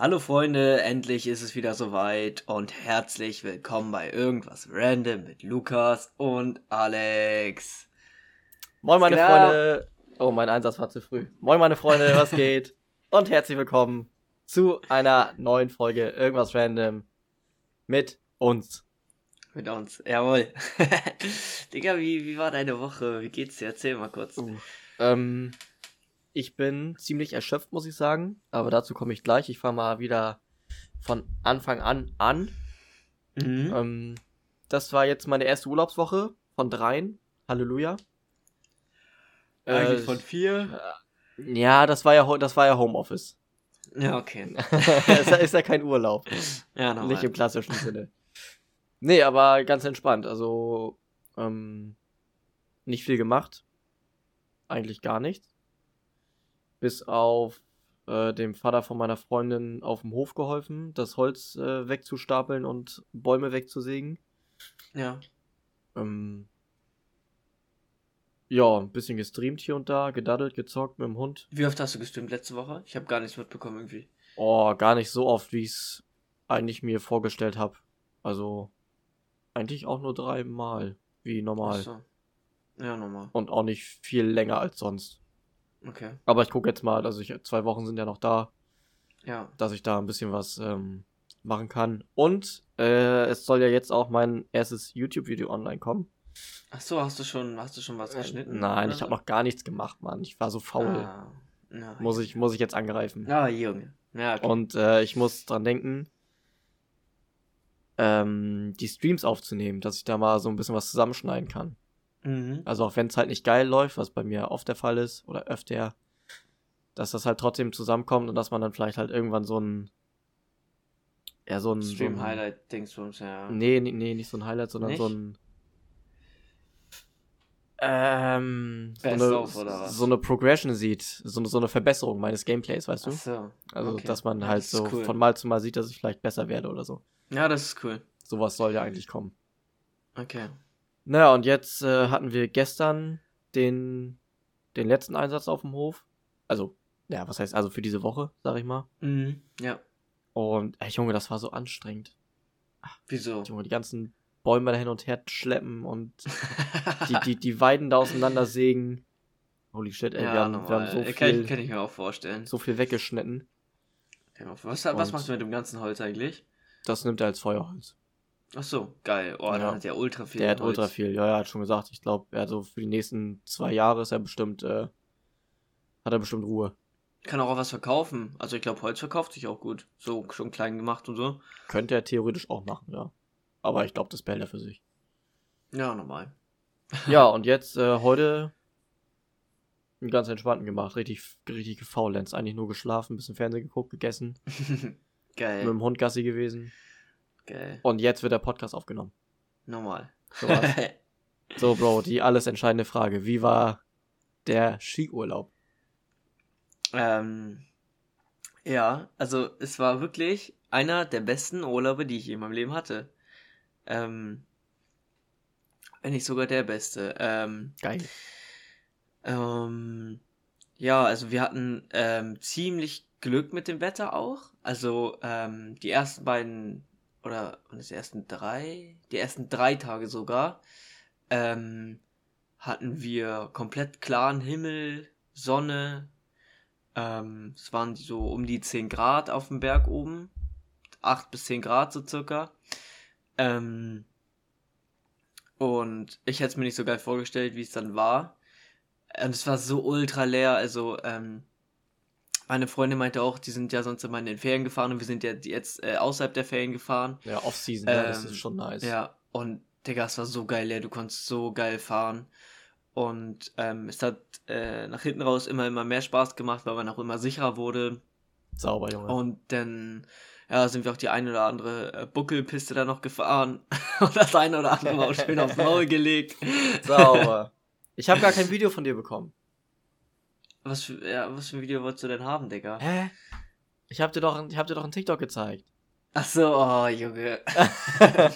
Hallo Freunde, endlich ist es wieder soweit und herzlich willkommen bei Irgendwas Random mit Lukas und Alex. Moin meine Genau. Freunde. Oh, mein Einsatz war zu früh. Moin meine Freunde, was geht? Und herzlich willkommen zu einer neuen Folge Irgendwas Random mit uns. Mit uns, jawohl. Digga, wie, wie war deine Woche? Wie geht's dir? Erzähl mal kurz. Ähm, ich bin ziemlich erschöpft, muss ich sagen. Aber dazu komme ich gleich. Ich fange mal wieder von Anfang an an. Mhm. Ähm, das war jetzt meine erste Urlaubswoche von dreien. Halleluja. Eigentlich Äh, von vier? Ja, das war ja, das war ja Homeoffice. Ja, okay. ist, ja, ist ja kein Urlaub. Ja, nochmal. Nicht im klassischen Sinne. Nee, aber ganz entspannt. Also, ähm, nicht viel gemacht. Eigentlich gar nichts. Bis auf äh, dem Vater von meiner Freundin auf dem Hof geholfen, das Holz äh, wegzustapeln und Bäume wegzusägen. Ja. Ähm, ja, ein bisschen gestreamt hier und da, gedaddelt, gezockt mit dem Hund. Wie oft hast du gestreamt letzte Woche? Ich habe gar nichts mitbekommen irgendwie. Oh, gar nicht so oft, wie ich es eigentlich mir vorgestellt habe. Also, eigentlich auch nur dreimal, wie normal. Ach so. Ja, nochmal. Und auch nicht viel länger als sonst. Okay. Aber ich gucke jetzt mal, also ich, zwei Wochen sind ja noch da, Ja. dass ich da ein bisschen was ähm, machen kann. Und äh, es soll ja jetzt auch mein erstes YouTube-Video online kommen. Ach so, hast du schon, hast du schon was geschnitten? Nein, ich so? habe noch gar nichts gemacht, Mann. Ich war so faul. Ah, ja. Muss, ich, muss ich jetzt angreifen. Ah, Junge. Ja, okay. Und äh, ich muss dran denken, ähm, die Streams aufzunehmen, dass ich da mal so ein bisschen was zusammenschneiden kann. Mhm. Also auch wenn es halt nicht geil läuft, was bei mir oft der Fall ist, oder öfter, dass das halt trotzdem zusammenkommt und dass man dann vielleicht halt irgendwann so ein ja, so ein so ein- Stream-Highlight-Dingsbums, ja. Nee, nee, nee, nicht so ein Highlight, sondern Nicht? so ein ähm, so eine, so eine Progression sieht, so, eine- so eine Verbesserung meines Gameplays, weißt du? Ach so. Also, okay. dass man halt das so cool. von Mal zu Mal sieht, dass ich vielleicht besser werde oder so. Ja, das ist cool. Sowas soll ja eigentlich kommen. Okay. Naja, und jetzt äh, hatten wir gestern den, den letzten Einsatz auf dem Hof. Also, ja, was heißt also für diese Woche, sag ich mal. Mhm. Ja. Und, ey, Junge, das war so anstrengend. Wieso? Junge, die ganzen Bäume da hin und her schleppen und die, die, die Weiden da auseinandersägen. Holy shit, ey, wir, haben, wir haben so Äh, kann, viel, ich, kann ich mir auch vorstellen. so viel weggeschnitten. Ja, Was, was machst du mit dem ganzen Holz eigentlich? Das nimmt er als Feuerholz. Ach so, geil. Oh, Ja. dann hat der ultra viel Der hat Holz. ultra viel. Ja, ja, hat schon gesagt. Ich glaube, er hat so für die nächsten zwei Jahre ist er bestimmt, äh, hat er bestimmt Ruhe. Kann auch was verkaufen. Also ich glaube, Holz verkauft sich auch gut. So schon klein gemacht und so. Könnte er theoretisch auch machen, ja. Aber ich glaube, das behält er für sich. Ja, normal. Ja, und jetzt äh, heute einen ganz entspannten gemacht. Richtig, richtig gefaulenzt. Eigentlich nur geschlafen, bisschen Fernsehen geguckt, gegessen, geil. mit dem Hund Gassi gewesen. Geil. Und jetzt wird der Podcast aufgenommen. Normal. So, so, Bro, die alles entscheidende Frage. Wie war der Skiurlaub? Ähm, ja, also es war wirklich einer der besten Urlaube, die ich je in meinem Leben hatte. Ähm, wenn nicht sogar der beste. Ähm, Geil. ähm, ja, also wir hatten ähm, ziemlich Glück mit dem Wetter auch. Also ähm, die ersten beiden oder die ersten drei, die ersten drei Tage sogar, ähm, hatten wir komplett klaren Himmel, Sonne. Ähm, es waren so um die 10 Grad auf dem Berg oben. 8 bis 10 Grad so circa. Ähm, und ich hätte es mir nicht so geil vorgestellt, wie es dann war. Und es war so ultra leer. Also, ähm, meine Freundin meinte auch, die sind ja sonst immer in den Ferien gefahren und wir sind ja jetzt äh, außerhalb der Ferien gefahren. Ja, Off-Season, ja, das Ähm, ist schon nice. Ja, und Digga, es war so geil leer, du konntest so geil fahren. Und ähm, es hat äh, nach hinten raus immer, immer mehr Spaß gemacht, weil man auch immer sicherer wurde. Sauber, Junge. Und dann ja, sind wir auch die eine oder andere äh, Buckelpiste da noch gefahren. und das eine oder andere Mal auch schön aufs Maul gelegt. Sauber. Ich habe gar kein Video von dir bekommen. Was für, ja, was für ein Video wolltest du denn haben, Digga? Hä? Ich hab dir doch, ich hab dir doch ein TikTok gezeigt. Ach so, oh, Junge.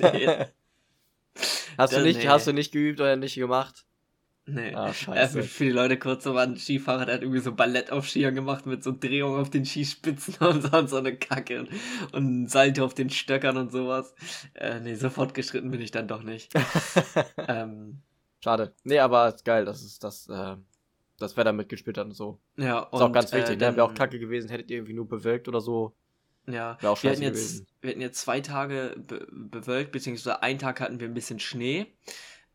Nee. Hast du nicht, nee. hast du nicht geübt oder nicht gemacht? Nee. Ah, Äh, scheiße. für, für die Leute kurz, so war ein Skifahrer, der hat irgendwie so Ballett auf Skiern gemacht mit so Drehungen auf den Skispitzen und so, und so eine Kacke und, und Salto auf den Stöckern und sowas. Äh, nee, so fortgeschritten bin ich dann doch nicht. ähm, Schade. Nee, aber ist geil, dass es das, äh, das Wetter mitgespielt hat und so. ja, Ist auch ganz wichtig, äh, ne? Wäre auch kacke gewesen, hättet ihr irgendwie nur bewölkt oder so. Ja, wir hatten, jetzt, gewesen. wir hatten jetzt zwei Tage be bewölkt, beziehungsweise einen Tag hatten wir ein bisschen Schnee.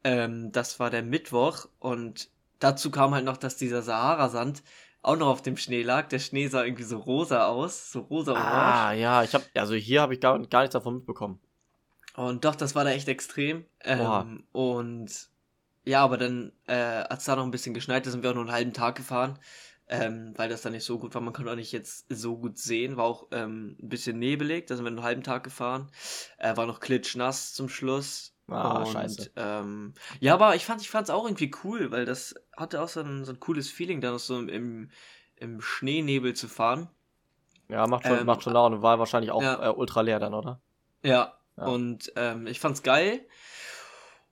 Ähm, das war der Mittwoch und dazu kam halt noch, dass dieser Sahara-Sand auch noch auf dem Schnee lag. Der Schnee sah irgendwie so rosa aus, so rosa-orange. Ah, ja, ich hab, also hier habe ich gar, gar nichts davon mitbekommen. Und doch, das war da echt extrem. Ähm, und ja, aber dann, äh, als da noch ein bisschen geschneit ist, sind wir auch nur einen halben Tag gefahren, ähm, weil das dann nicht so gut war. Man konnte auch nicht jetzt so gut sehen, war auch ähm, ein bisschen nebelig, da sind wir einen halben Tag gefahren. Äh, war noch klitschnass zum Schluss. Ah, und, scheiße. Ähm, ja, aber ich fand ich fand's auch irgendwie cool, weil das hatte auch so ein, so ein cooles Feeling, da noch so im, im Schneenebel zu fahren. Ja, macht schon, Ähm, macht schon Laune. War wahrscheinlich auch ja. äh, ultra leer dann, oder? Ja, Ja. und ähm, ich fand's geil.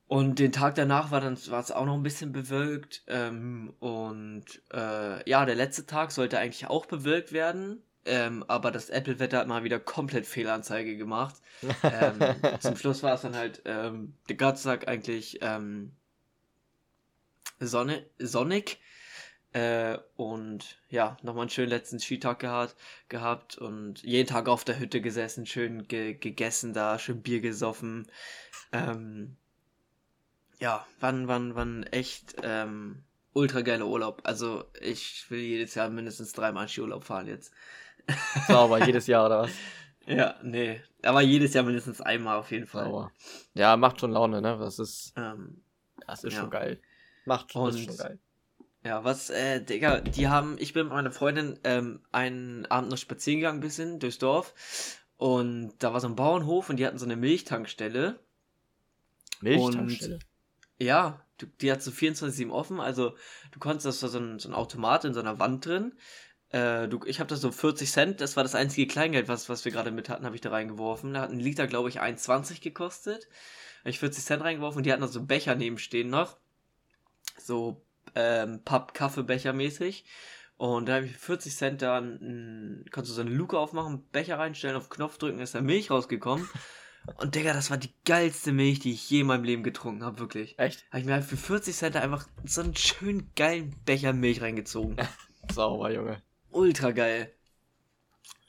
Und den Tag danach war dann war es auch noch ein bisschen bewölkt. Ähm, und äh, ja, der letzte Tag sollte eigentlich auch bewölkt werden. Ähm, aber das Apple-Wetter hat mal wieder komplett Fehlanzeige gemacht. Ähm, zum Schluss war es dann halt ähm, den ganzen Tag eigentlich ähm, Sonne, sonnig. Äh, und ja, nochmal einen schönen letzten Skitag gehabt, gehabt und jeden Tag auf der Hütte gesessen, schön ge gegessen da, schön Bier gesoffen. Ähm, ja, wann, wann, wann echt ähm, ultra geiler Urlaub. Also ich will jedes Jahr mindestens dreimal Skiurlaub fahren jetzt. Sauber, jedes Jahr, oder was? Ja, nee. Aber jedes Jahr mindestens einmal auf jeden Fall. Sauber. Ja, macht schon Laune, ne? Das ist, Ähm, das ist Ja. schon geil. Macht schon, ist Und- schon geil. Ja, was, äh, Digga, die haben, ich bin mit meiner Freundin ähm, einen Abend noch spazieren gegangen, bisschen durchs Dorf. Und da war so ein Bauernhof und die hatten so eine Milchtankstelle. Milchtankstelle. Ja, du, die hat so 24-7 offen, also du konntest, das war so ein, so ein Automat in so einer Wand drin. Äh, du, ich habe da so 40 Cent, das war das einzige Kleingeld, was, was wir gerade mit hatten, habe ich da reingeworfen. Da hat ein Liter, glaube ich, 1,20 gekostet. Habe ich 40 Cent reingeworfen und die hatten da so Becher nebenstehen noch. So ähm, Papp-Kaffeebecher mäßig. Und da habe ich für 40 Cent dann, konntest du so eine Luke aufmachen, Becher reinstellen, auf Knopf drücken, ist da Milch rausgekommen. Und Digga, das war die geilste Milch, die ich je in meinem Leben getrunken habe, wirklich. Echt? Habe ich mir halt für 40 Cent einfach so einen schönen geilen Becher Milch reingezogen. Sauber, Junge. Ultra geil.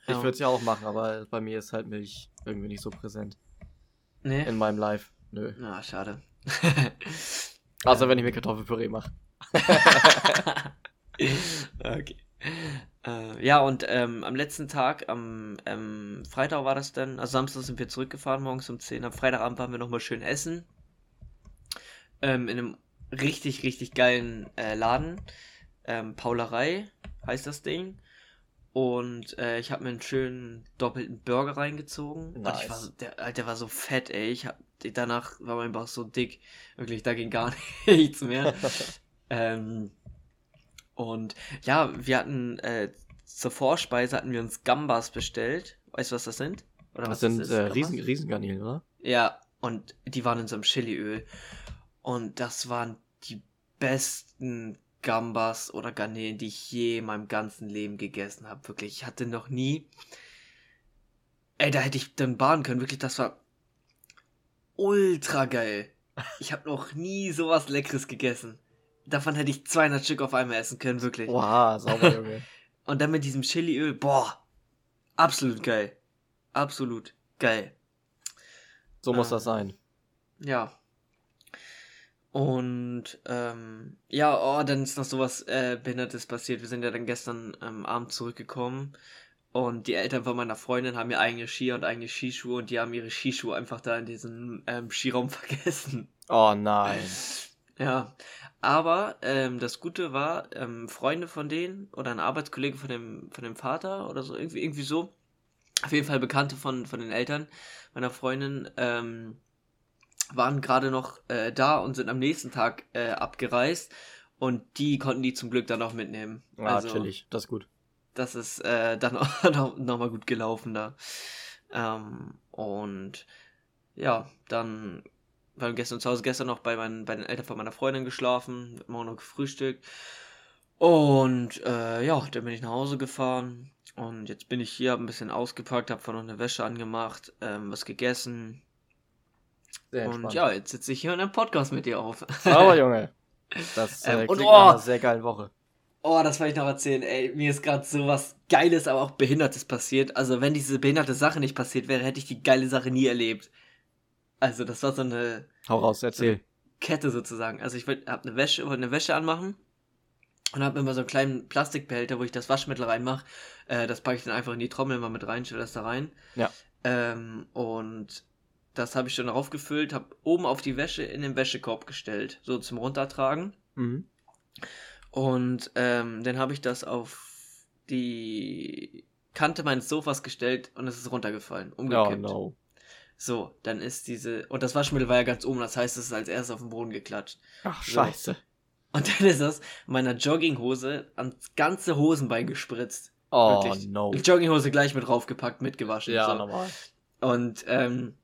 Ich Ja. würde es ja auch machen, aber bei mir ist halt Milch irgendwie nicht so präsent. Nee. In meinem Life. Nö. Na, schade. Außer wenn ich mir Kartoffelpüree mache. okay. Äh, ja, und ähm, am letzten Tag, am ähm, Freitag war das dann, also Samstag sind wir zurückgefahren, morgens um 10. Am Freitagabend waren wir nochmal schön essen. Ähm, in einem richtig, richtig geilen äh, Laden. Ähm, Paulerei heißt das Ding. Und äh, ich habe mir einen schönen doppelten Burger reingezogen. Und ich Nice. war so, der, Alter, der war so fett, ey. Ich hab, danach war mein Bauch so dick. Wirklich, da ging gar nichts mehr. ähm, und ja, wir hatten äh, zur Vorspeise hatten wir uns Gambas bestellt. Weißt du, was das sind? Oder Das sind äh? Riesen, Riesengarnelen, oder? Ja, und die waren in so einem Chiliöl. Und das waren die besten Gambas oder Garnelen, die ich je in meinem ganzen Leben gegessen habe. Wirklich, ich hatte noch nie. Ey, da hätte ich dann baden können. Wirklich, das war ultra geil. Ich habe noch nie sowas Leckeres gegessen. Davon hätte ich 200 Stück auf einmal essen können, wirklich. Wow, sauber, Junge. Und dann mit diesem Chiliöl, boah, absolut geil. Absolut geil. So muss Ähm, das sein. Ja. Und ähm, ja, oh, dann ist noch sowas äh, Behindertes passiert. Wir sind ja dann gestern ähm, Abend zurückgekommen und die Eltern von meiner Freundin haben ihr eigene Skier und eigene Skischuhe und die haben ihre Skischuhe einfach da in diesem ähm, Skiraum vergessen. Oh nein. Ja, aber ähm, das Gute war, ähm, Freunde von denen oder ein Arbeitskollege von dem, von dem Vater oder so, irgendwie, irgendwie so, auf jeden Fall Bekannte von, von den Eltern meiner Freundin, ähm, waren gerade noch äh, da und sind am nächsten Tag äh, abgereist und die konnten die zum Glück dann auch mitnehmen. Ah, chillig. Das ist gut. Das ist äh, dann auch noch, noch mal gut gelaufen da. Ähm, und ja, dann weil gestern zu Hause gestern noch bei, meinen, bei den Eltern von meiner Freundin geschlafen, morgen noch gefrühstückt. Und äh, ja, dann bin ich nach Hause gefahren. Und jetzt bin ich hier, hab ein bisschen ausgepackt, hab vorhin noch eine Wäsche angemacht, ähm, was gegessen. Sehr und entspannt. ja, jetzt sitze ich hier in einem Podcast mit dir auf. Sauber, Junge. Das äh, Ähm, klingt und nach oh! einer sehr geilen Woche. Oh, das wollte ich noch erzählen. Ey, mir ist gerade so was Geiles, aber auch Behindertes passiert. Also, wenn diese behinderte Sache nicht passiert wäre, hätte ich die geile Sache nie erlebt. Also, das war so eine Hau raus, erzähl. Kette sozusagen. Also, ich wollte eine Wäsche, wollte eine Wäsche anmachen und habe immer so einen kleinen Plastikbehälter, wo ich das Waschmittel reinmache. Äh, das packe ich dann einfach in die Trommel mal mit rein, stelle das da rein. Ja. Ähm, und das habe ich schon aufgefüllt, habe oben auf die Wäsche in den Wäschekorb gestellt, so zum Runtertragen. Mhm. Und ähm, dann habe ich das auf die Kante meines Sofas gestellt und es ist runtergefallen, Oh umgekippt. no. So, dann ist diese. Und das Waschmittel war ja ganz oben, das heißt, es ist als erstes auf den Boden geklatscht. Ach, So. scheiße. Und dann ist das meiner Jogginghose ans ganze Hosenbein gespritzt. Oh Wirklich. no. Die Jogginghose gleich mit draufgepackt, mitgewaschen. Ja, so. normal. Und, ähm,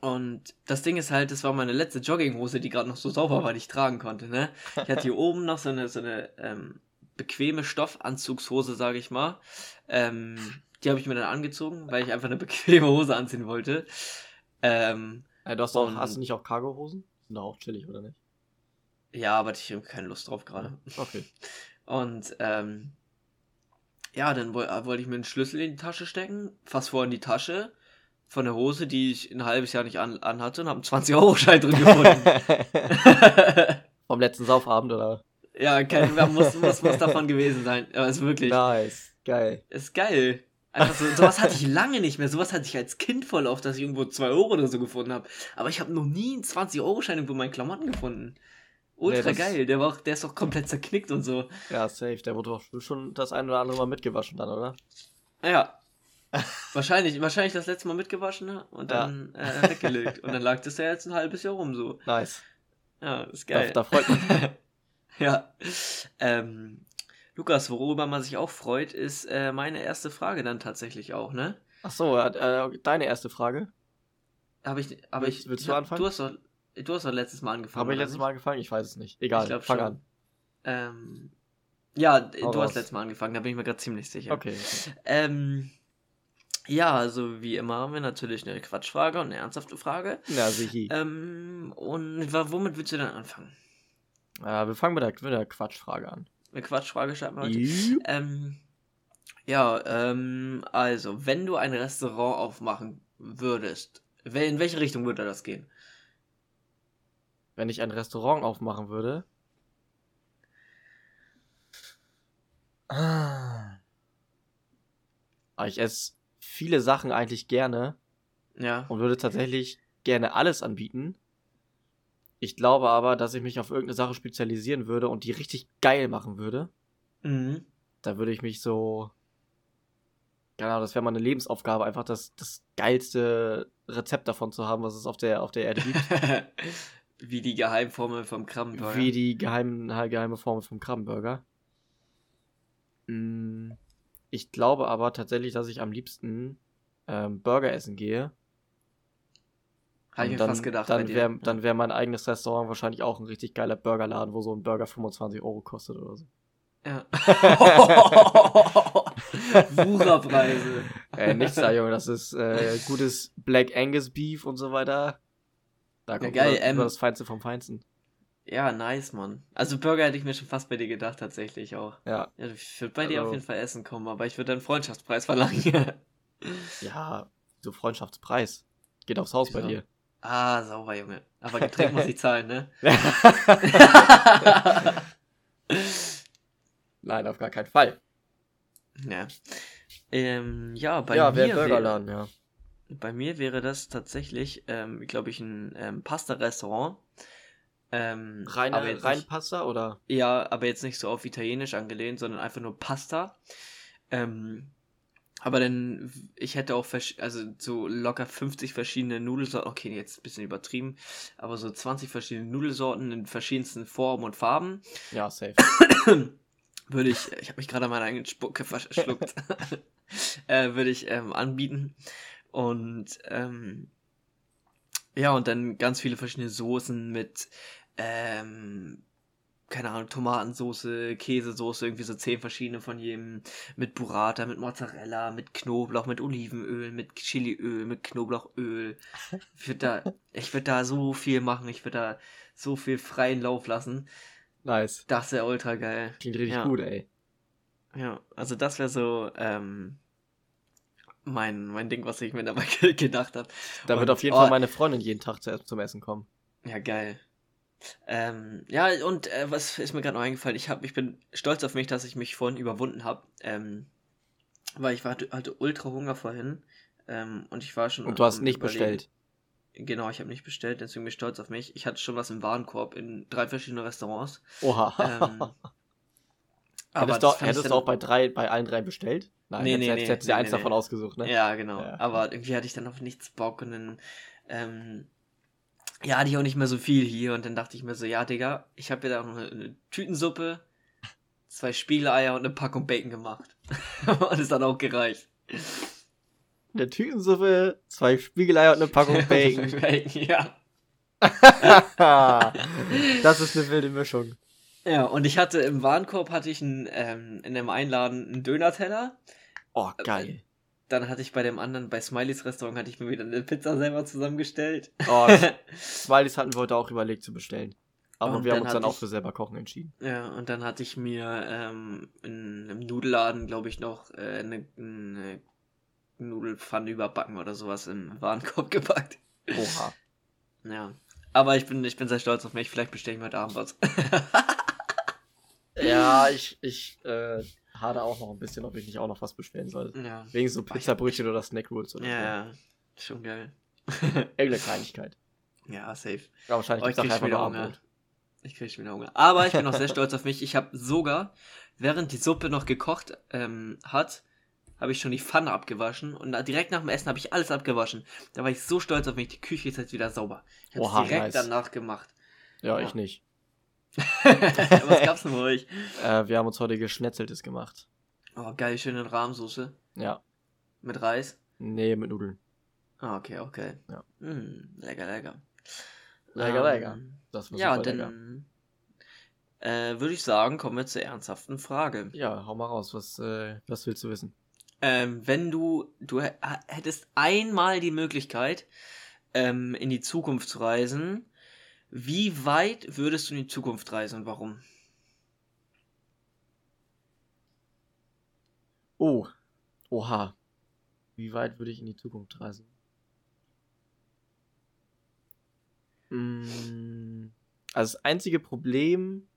und das Ding ist halt, das war meine letzte Jogginghose, die gerade noch so sauber war, die ich tragen konnte, ne? Ich hatte hier oben noch so eine, so eine ähm, bequeme Stoffanzugshose, sage ich mal. Ähm, die habe ich mir dann angezogen, weil ich einfach eine bequeme Hose anziehen wollte. Ähm, Äh, du hast, auch, hast du nicht auch Cargohosen? Sind doch auch chillig, oder nicht? ja, aber ich habe keine Lust drauf gerade. Okay. Und ähm, ja, dann äh, wollte ich mir einen Schlüssel in die Tasche stecken, fast vor in die Tasche von der Hose, die ich ein halbes Jahr nicht an, anhatte und habe einen 20-Euro-Schein drin gefunden. Vom letzten Saufabend, oder? ja, kein, muss, muss, muss davon gewesen sein. Aber ist wirklich, Nice. Geil. ist geil. Einfach so, sowas hatte ich lange nicht mehr. Sowas hatte ich als Kind voll oft, dass ich irgendwo 2 Euro oder so gefunden habe. Aber ich habe noch nie einen 20-Euro-Schein irgendwo in meinen Klamotten gefunden. Ultra Nee, geil. Der, war auch, der ist auch komplett zerknickt und so. Ja, safe. Der wurde doch schon das ein oder andere Mal mitgewaschen dann, oder? Ja. wahrscheinlich, wahrscheinlich das letzte Mal mitgewaschen ne? und Ja. dann äh, weggelegt. Und dann lag das ja jetzt ein halbes Jahr rum so. Nice. Ja, ist Da, geil. da freut man sich. ja. Ähm, Lukas, worüber man sich auch freut, ist äh, meine erste Frage dann tatsächlich auch, ne? Ach so, äh, deine erste Frage. Habe ich, aber Willst- ich. willst du anfangen? Du hast doch, du hast doch letztes Mal angefangen. Habe ich letztes nicht? Mal angefangen? Ich weiß es nicht. Egal, Ich glaub fang schon. an. Ähm, ja, d- Hau du raus. hast letztes Mal angefangen, da bin ich mir gerade ziemlich sicher. Okay. Ähm, ja, also wie immer haben wir natürlich eine Quatschfrage und eine ernsthafte Frage. Na, sichi. Ähm, und womit willst du dann anfangen? Äh, wir fangen mit der, mit der Quatschfrage an. Eine Quatschfrage starten wir heute. Ähm, ja, ähm, also, wenn du ein Restaurant aufmachen würdest, in welche Richtung würde das gehen? Wenn ich ein Restaurant aufmachen würde. Ah. Ich esse viele Sachen eigentlich gerne Ja. und würde tatsächlich gerne alles anbieten. Ich glaube aber, dass ich mich auf irgendeine Sache spezialisieren würde und die richtig geil machen würde. Mhm. Da würde ich mich so. Ahnung, das wäre meine Lebensaufgabe, einfach das, das geilste Rezept davon zu haben, was es auf der, auf der Erde gibt. Wie die Geheimformel vom Krabbenburger. Wie die geheimen, geheime Formel vom Krabbenburger. Mm, Ich glaube aber tatsächlich, dass ich am liebsten ähm, Burger essen gehe. Habe ich mir dann, fast gedacht. bei Dann dir. wäre dann wär mein eigenes Restaurant wahrscheinlich auch ein richtig geiler Burgerladen, wo so ein Burger 25 Euro kostet oder so. Ja. Wucherpreise. Äh, nichts da, Junge, das ist äh, gutes Black Angus Beef und so weiter. Da kommt geil, über, über das Feinste vom Feinsten. Ja, nice, Mann. Also Burger hätte ich mir schon fast bei dir gedacht, tatsächlich auch. Ja, Ja, ich würde bei dir Also- auf jeden Fall essen kommen, aber ich würde einen Freundschaftspreis verlangen. ja, so Freundschaftspreis. Geht aufs Haus bei Wieso? dir. Ah, sauber, Junge. Aber Getränk muss ich zahlen, ne? Nein, auf gar keinen Fall. ja. Ähm, ja, bei ja, mir Burgerladen, ja. bei mir wäre das tatsächlich, ähm, glaube ich, ein ähm, Pasta-Restaurant. Ähm, Reine, rein nicht- Pasta oder? Ja, aber jetzt nicht so auf Italienisch angelehnt, sondern einfach nur Pasta. Ähm, aber dann, ich hätte auch, also so locker 50 verschiedene Nudelsorten, okay, jetzt ein bisschen übertrieben, aber so 20 verschiedene Nudelsorten in verschiedensten Formen und Farben Ja, safe. würde ich, ich habe mich gerade an meiner eigenen Spucke verschluckt, äh, würde ich ähm, anbieten. Und ähm, Ja, und dann ganz viele verschiedene Soßen mit, ähm, keine Ahnung, Tomatensoße, Käsesoße, irgendwie so zehn verschiedene von jedem, mit Burrata, mit Mozzarella, mit Knoblauch, mit Olivenöl, mit Chiliöl, mit Knoblauchöl. Ich würde da, ich würde da so viel machen, ich würde da so viel freien Lauf lassen. Nice. Das wäre ultra geil. Klingt richtig Ja. gut, ey. Ja, also das wäre so, ähm, mein, mein Ding, was ich mir dabei ge- gedacht habe. Da wird auf jeden oh, Fall meine Freundin jeden Tag zu, zum Essen kommen. Ja, geil. Ähm, ja, und äh, was ist mir gerade noch eingefallen? Ich, hab, ich bin stolz auf mich, dass ich mich vorhin überwunden habe. Ähm, weil ich war, hatte, ultra Hunger vorhin. Ähm, und ich war schon. Und du hast nicht Überlegen. bestellt. Genau, ich habe nicht bestellt, deswegen bin ich stolz auf mich. Ich hatte schon was im Warenkorb in drei verschiedenen Restaurants. Oha. Ähm, hättest du, fand ich hättest du auch bei, drei, bei allen drei bestellt? Nein, Nee, hättest, nee, hättest, nee, hättest dir nee, eins nee, davon nee. ausgesucht, ne? Ja, genau. Ja. Aber irgendwie hatte ich dann auf nichts Bock und dann, ähm, ja, hatte ich auch nicht mehr so viel hier und dann dachte ich mir so, ja, Digga, ich habe ja da noch eine, eine Tütensuppe, zwei Spiegeleier und eine Packung Bacon gemacht. und es hat auch gereicht. Eine Tütensuppe, zwei Spiegeleier und eine Packung Bacon. Bacon, ja. das ist eine wilde Mischung. Ja, und ich hatte im Warenkorb hatte ich einen, ähm, in dem Einladen einen Döner-Teller. Oh, geil. Dann hatte ich bei dem anderen, bei Smileys Restaurant, hatte ich mir wieder eine Pizza selber zusammengestellt. Oh, Smileys hatten wir heute auch überlegt zu bestellen. Aber Und wir haben uns dann auch ich- für selber kochen entschieden. Ja, und dann hatte ich mir ähm, in einem Nudelladen, glaube ich, noch äh, eine, eine Nudelpfanne überbacken oder sowas im Warenkorb gepackt. Oha. Ja. Aber ich bin, ich bin sehr stolz auf mich. Vielleicht bestelle ich mir heute Abend was. Ja, ich, ich äh, hade auch noch ein bisschen, ob ich nicht auch noch was bestellen soll. ja. Wegen so Pizzabrötchen oder Snack Rolls oder Ja, ja. Schon geil. so. Irgendeine Kleinigkeit. ja, safe. Ja, wahrscheinlich Oh, ich krieg einfach. Abendbrot. Ich kriege schon wieder Hunger. Aber ich bin auch sehr stolz auf mich. Ich habe sogar, während die Suppe noch gekocht ähm, hat, habe ich schon die Pfanne abgewaschen und direkt nach dem Essen habe ich alles abgewaschen. Da war ich so stolz auf mich. Die Küche ist jetzt wieder sauber. Ich habe direkt nice. danach gemacht. Ja, Ja. ich nicht. Was gab's denn bei euch? Äh, wir haben uns heute Geschnetzeltes gemacht. Oh, geil, schöne Rahmsoße Ja. mit Reis. Nee, mit Nudeln. Ah, okay, okay. Ja. Mm, lecker, lecker. Lecker, Ähm, lecker. Das war Ja, super dann äh, würde ich sagen, kommen wir zur ernsthaften Frage. Ja, hau mal raus. Was, äh, was willst du wissen? Ähm, wenn du, du hä- hättest einmal die Möglichkeit, ähm, in die Zukunft zu reisen, wie weit würdest du in die Zukunft reisen und warum? Oh. Oha. Wie weit würde ich in die Zukunft reisen? Mm, Also das einzige Problem,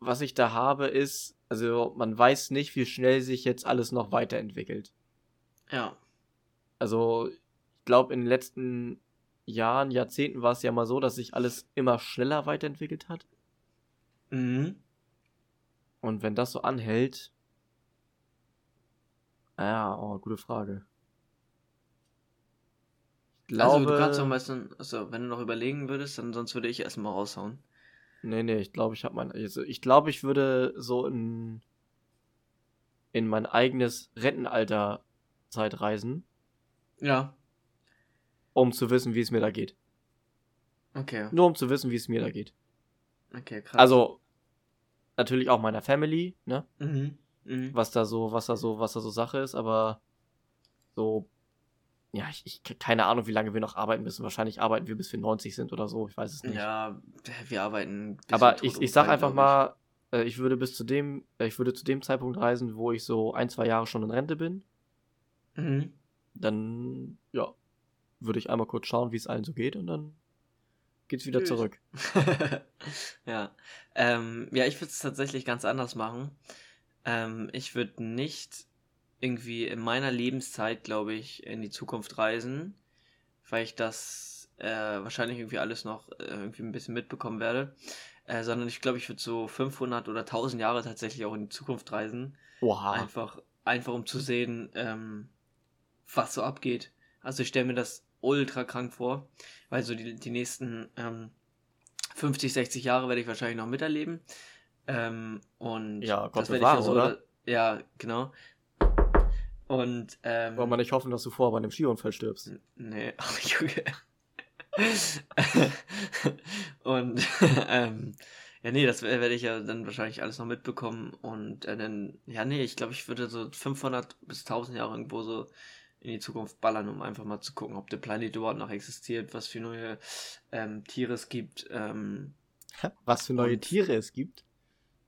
was ich da habe, ist, also man weiß nicht, wie schnell sich jetzt alles noch weiterentwickelt. Ja. Also ich glaube, in den letzten Jahren, Jahrzehnten war es ja mal so, dass sich alles immer schneller weiterentwickelt hat. Mhm. Und wenn das so anhält. Ja, oh, gute Frage. Ich glaube. also du kannst doch meistens, also wenn du noch überlegen würdest, dann sonst würde ich erstmal raushauen. Nee, nee, ich glaube, ich habe mein. Also ich glaube, ich würde so in. in mein eigenes Rentenalter Zeit reisen, Ja. Um zu wissen, wie es mir da geht. Okay. Nur um zu wissen, wie es mir da geht. Okay, krass. Also, natürlich auch meiner Family, ne? Mhm. Mhm. was da so, was da so, was da so Sache ist, aber so, ja, ich, ich keine Ahnung, wie lange wir noch arbeiten müssen. Wahrscheinlich arbeiten wir bis wir 90 sind oder so, ich weiß es nicht. Ja, wir arbeiten. aber ich, ich sag einfach mal, äh, ich würde bis zu dem, äh, ich würde zu dem Zeitpunkt reisen, wo ich so ein, zwei Jahre schon in Rente bin. Mhm. Dann, ja, würde ich einmal kurz schauen, wie es allen so geht und dann geht's wieder Tschüss. zurück. ja. Ähm, ja, ich würde es tatsächlich ganz anders machen. Ähm, ich würde nicht irgendwie in meiner Lebenszeit, glaube ich, in die Zukunft reisen, weil ich das äh, wahrscheinlich irgendwie alles noch äh, irgendwie ein bisschen mitbekommen werde. Äh, sondern ich glaube, ich würde so 500 oder 1000 Jahre tatsächlich auch in die Zukunft reisen. Oha. Einfach, einfach um zu sehen, ähm, was so abgeht. Also ich stelle mir das ultra krank vor, weil so die, die nächsten ähm, 50, 60 Jahre werde ich wahrscheinlich noch miterleben. Ähm, und Ja, Gott das werde ich ja so, oder? Ja, genau. Und, ähm. Wollen wir nicht hoffen, dass du vorher bei einem Skiunfall stirbst? Nee, ach, Junge. und, ähm, ja, nee, das werde ich ja dann wahrscheinlich alles noch mitbekommen. Und äh, dann, ja, nee, ich glaube, ich würde so 500 bis 1000 Jahre irgendwo so in die Zukunft ballern, um einfach mal zu gucken, ob der Planet überhaupt noch existiert, was für neue ähm, Tiere es gibt. Ähm, was für neue und- Tiere es gibt?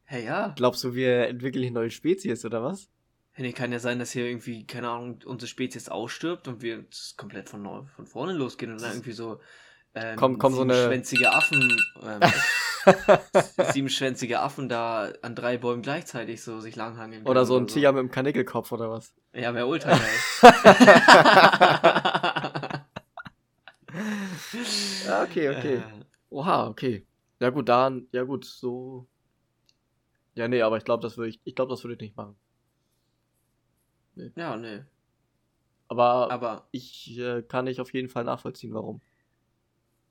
hey, ja. Glaubst du, wir entwickeln hier neue Spezies oder was? Nee, kann ja sein, dass hier irgendwie, keine Ahnung, unsere Spezies ausstirbt und wir komplett von, neu, von vorne losgehen und dann irgendwie so ähm, Komm- komm, so eine- siebenschwänzige Affen, ähm, siebenschwänzige Affen da an drei Bäumen gleichzeitig so sich langhangeln. Oder so ein Tiger mit einem Kanickelkopf oder was? Ja, wäre ultra. Ja, okay, okay. Äh, Oha, okay. Ja gut, daran, ja gut, so. Ja, nee, aber ich glaube, das würde ich, ich glaube, das würde ich nicht machen. ja, nee. Aber, Aber, ich äh, kann nicht auf jeden Fall nachvollziehen, warum.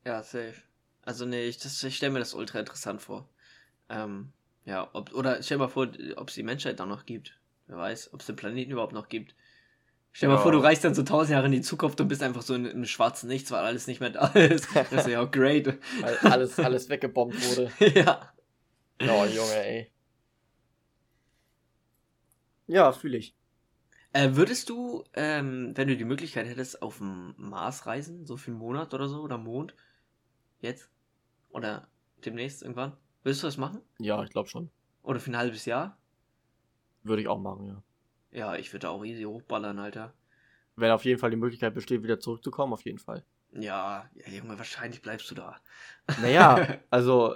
ja, safe. Also, nee, ich, das- ich stelle mir das ultra interessant vor. Ähm, ja, ob, oder stell mal vor, ob es die Menschheit dann noch gibt. Wer weiß, ob es den Planeten überhaupt noch gibt. Stell dir Ja. mal vor, du reist dann so tausend Jahre in die Zukunft und bist einfach so in, im schwarzen Nichts, weil alles nicht mehr da ist. Das ist ja auch great. Weil alles, alles weggebombt wurde. ja. Oh, Junge, ey. Ja, fühle ich. Äh, würdest du, ähm, wenn du die Möglichkeit hättest, auf dem Mars reisen, so für einen Monat oder so, oder Mond? Jetzt? Oder demnächst irgendwann? Würdest du das machen? Ja, ich glaube schon. Oder für ein halbes Jahr? Würde ich auch machen, ja. Ja, ich würde auch easy hochballern, Alter. Wenn auf jeden Fall die Möglichkeit besteht, wieder zurückzukommen, auf jeden Fall. Ja, ja, Junge, wahrscheinlich bleibst du da. Naja, also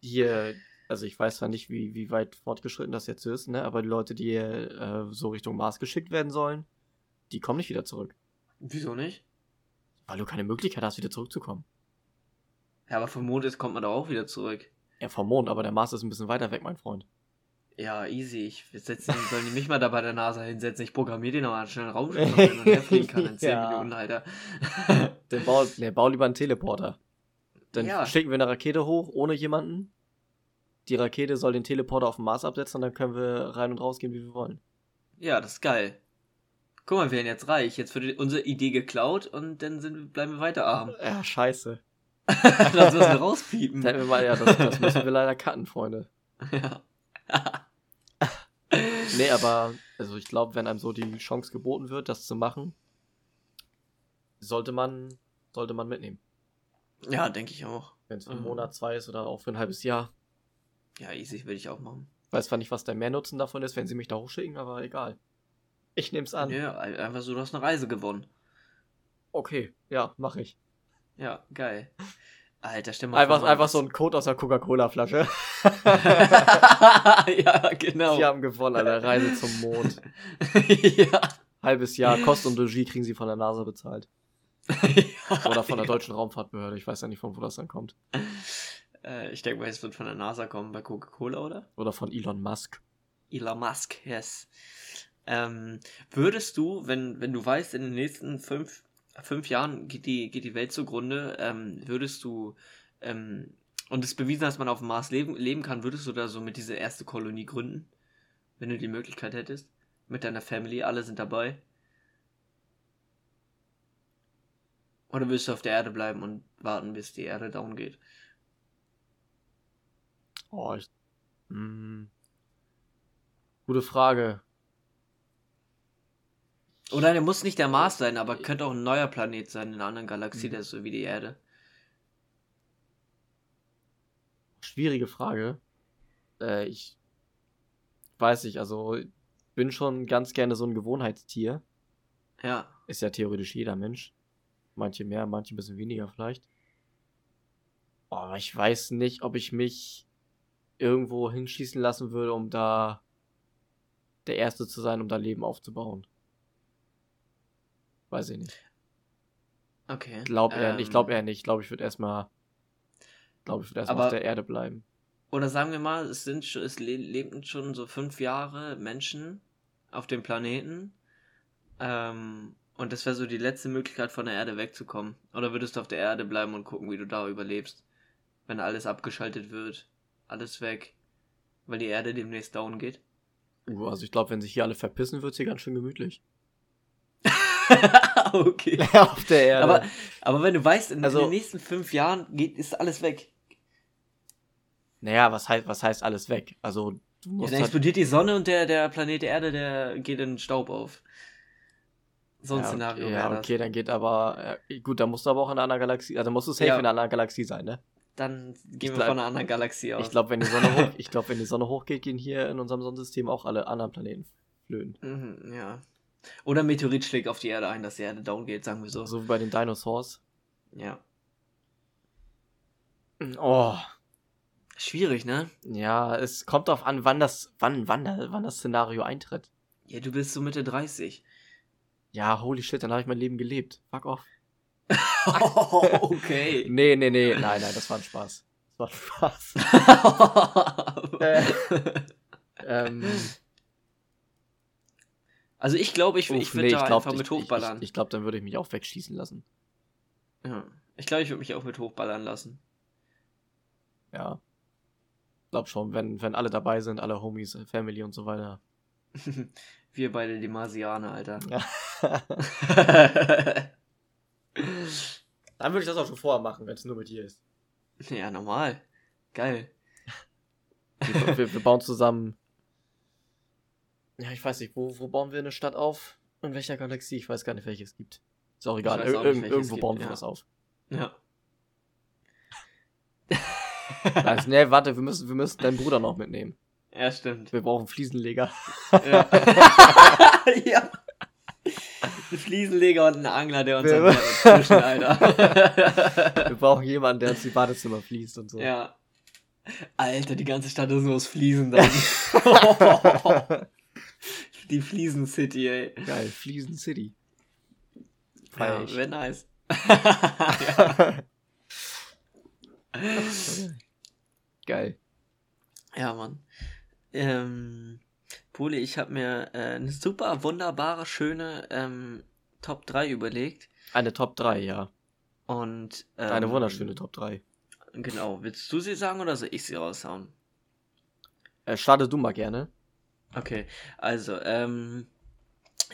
hier, also ich weiß zwar nicht, wie, wie weit fortgeschritten das jetzt ist, ne? Aber die Leute, die äh, so Richtung Mars geschickt werden sollen, die kommen nicht wieder zurück. Wieso nicht? Weil du keine Möglichkeit hast, wieder zurückzukommen. Ja, aber vom Mond ist, kommt man da auch wieder zurück. Ja, vom Mond, aber der Mars ist ein bisschen weiter weg, mein Freund. Ja, easy. Ich setzen, sollen die mich mal da bei der NASA hinsetzen? Ich programmiere den aber schnell einen Raumschiff, noch hin und her fliegen kann in 10 Ja. Minuten, Alter. Den bau, ne, bau lieber einen Teleporter. Dann Ja. schicken wir eine Rakete hoch, ohne jemanden. Die Rakete soll den Teleporter auf dem Mars absetzen und dann können wir rein und rausgehen, wie wir wollen. Ja, das ist geil. Guck mal, wir werden jetzt reich. Jetzt wird unsere Idee geklaut und dann sind, bleiben wir weiter arm. Ja, scheiße. Lass müssen wir rauspiepen. Wir mal, ja, das, das müssen wir leider cutten, Freunde. ja. Nee, aber also ich glaube, wenn einem so die Chance geboten wird, das zu machen, sollte man, sollte man mitnehmen. ja, denke ich auch. Wenn es für einen Mhm. Monat, zwei ist oder auch für ein halbes Jahr. Ja, easy würde ich auch machen. Weiß zwar nicht, was der Mehrnutzen davon ist, wenn sie mich da hochschicken, aber egal. Ich nehm's an. Ja, ein- einfach so, du hast eine Reise gewonnen. Okay, ja, mach ich. Ja, geil. Alter, stell mal Einfach, vor, einfach so ein Code aus der Coca-Cola-Flasche. ja, genau. Sie haben gewonnen an der Reise zum Mond. ja. Halbes Jahr Kost und Logis kriegen sie von der NASA bezahlt. ja. Oder von der Deutschen Raumfahrtbehörde. Ich weiß ja nicht, von wo das dann kommt. Äh, ich denke mal, es wird von der NASA kommen bei Coca-Cola, oder? Oder von Elon Musk. Elon Musk, yes. Ähm, würdest du, wenn, wenn du weißt, in den nächsten fünf, fünf Jahren geht die, geht die Welt zugrunde, ähm, würdest du, ähm, und es bewiesen, dass man auf dem Mars leben, leben kann, würdest du da so mit diese erste Kolonie gründen? Wenn du die Möglichkeit hättest? Mit deiner Family, alle sind dabei? Oder willst du auf der Erde bleiben und warten, bis die Erde down geht? Oh, ich. Hm. Gute Frage. Oder der muss nicht der Mars sein, aber könnte auch ein neuer Planet sein in einer anderen Galaxie, Mhm. der ist so wie die Erde. Schwierige Frage. Äh, ich weiß nicht, also bin schon ganz gerne so ein Gewohnheitstier. Ja. Ist ja theoretisch jeder Mensch. Manche mehr, manche ein bisschen weniger vielleicht. Oh, aber ich weiß nicht, ob ich mich irgendwo hinschießen lassen würde, um da der Erste zu sein, um da Leben aufzubauen. Weiß ich nicht. Okay. Glaub ich Ähm, glaube eher nicht. Ich glaube, ich würde erstmal, glaube ich würde erstmal auf der Erde bleiben. Oder sagen wir mal, es sind schon, es le lebten schon so fünf Jahre Menschen auf dem Planeten. Ähm, und das wäre so die letzte Möglichkeit, von der Erde wegzukommen. Oder würdest du auf der Erde bleiben und gucken, wie du da überlebst? Wenn alles abgeschaltet wird, alles weg, weil die Erde demnächst down geht. Uh, also ich glaube, wenn sich hier alle verpissen, wird hier ganz schön gemütlich. okay. auf der Erde. Aber, aber wenn du weißt, in, Also- in den nächsten fünf Jahren geht, ist alles weg. naja, was heißt, was heißt alles weg? Also, du Ja, musst dann halt, explodiert die Sonne und der, der Planet Erde, der geht in Staub auf. So ein ja, Szenario okay, ja, das. okay, dann geht aber, äh, gut, dann musst du aber auch in einer anderen Galaxie, also musst du safe Ja. in einer anderen Galaxie sein, ne? Dann gehen wir bleib- von einer anderen Galaxie aus. Ich glaube, wenn die Sonne hoch, ich glaube, wenn die Sonne hochgeht, gehen hier in unserem Sonnensystem auch alle anderen Planeten flöhen. Mhm, ja. Oder ein Meteorit schlägt auf die Erde ein, dass die Erde down geht, sagen wir so. So wie bei den Dinosaurs. Ja. Oh, Schwierig, ne? ja, es kommt darauf an, wann das, wann, wann, wann das Szenario eintritt. Ja, du bist so Mitte 30. Ja, holy shit, dann habe ich mein Leben gelebt. Fuck off. okay. Nee, nee, nee, nein, nein, das war ein Spaß. Das war ein Spaß. Äh. ähm, also ich glaube, ich, uff, ich würde nee, da glaub, einfach mit ich, hochballern. Ich, ich glaube, dann würde ich mich auch wegschießen lassen. ja. Ich glaube, ich würde mich auch mit hochballern lassen. Ja. Glaub schon, wenn, wenn alle dabei sind, alle Homies, Family und so weiter. Wir beide die Marsianer, Alter. Ja. Dann würde ich das auch schon vorher machen, wenn es nur mit dir ist. ja, normal. Geil. Wir, wir, wir bauen zusammen. Ja, ich weiß nicht, wo, wo bauen wir eine Stadt auf? In welcher Galaxie? Ich weiß gar nicht, welche es gibt. Ist auch egal. auch nicht, irgendwo gibt, bauen wir ja. was auf. Ja. Also, nee, warte, wir müssen, wir müssen deinen Bruder noch mitnehmen. Ja, stimmt. Wir brauchen Fliesenleger. Ja. ja. Ein Fliesenleger und ein Angler, der uns Wir- zwischen, Alter. Wir brauchen jemanden, der uns die Badezimmer fließt und so. ja. Alter, die ganze Stadt ist nur aus Fliesen dann. Die Fliesen City, ey. Geil, Fliesen City. Feier Ja, wäre nice. ja. Geil. ja, Mann. Ähm, Poli, ich habe mir äh, eine super wunderbare, schöne ähm, Top 3 überlegt. Eine Top 3, ja. Und ähm, Eine wunderschöne Top 3. Genau. Willst du sie sagen oder soll ich sie raushauen? Äh, starte du mal gerne. Okay, also, ähm,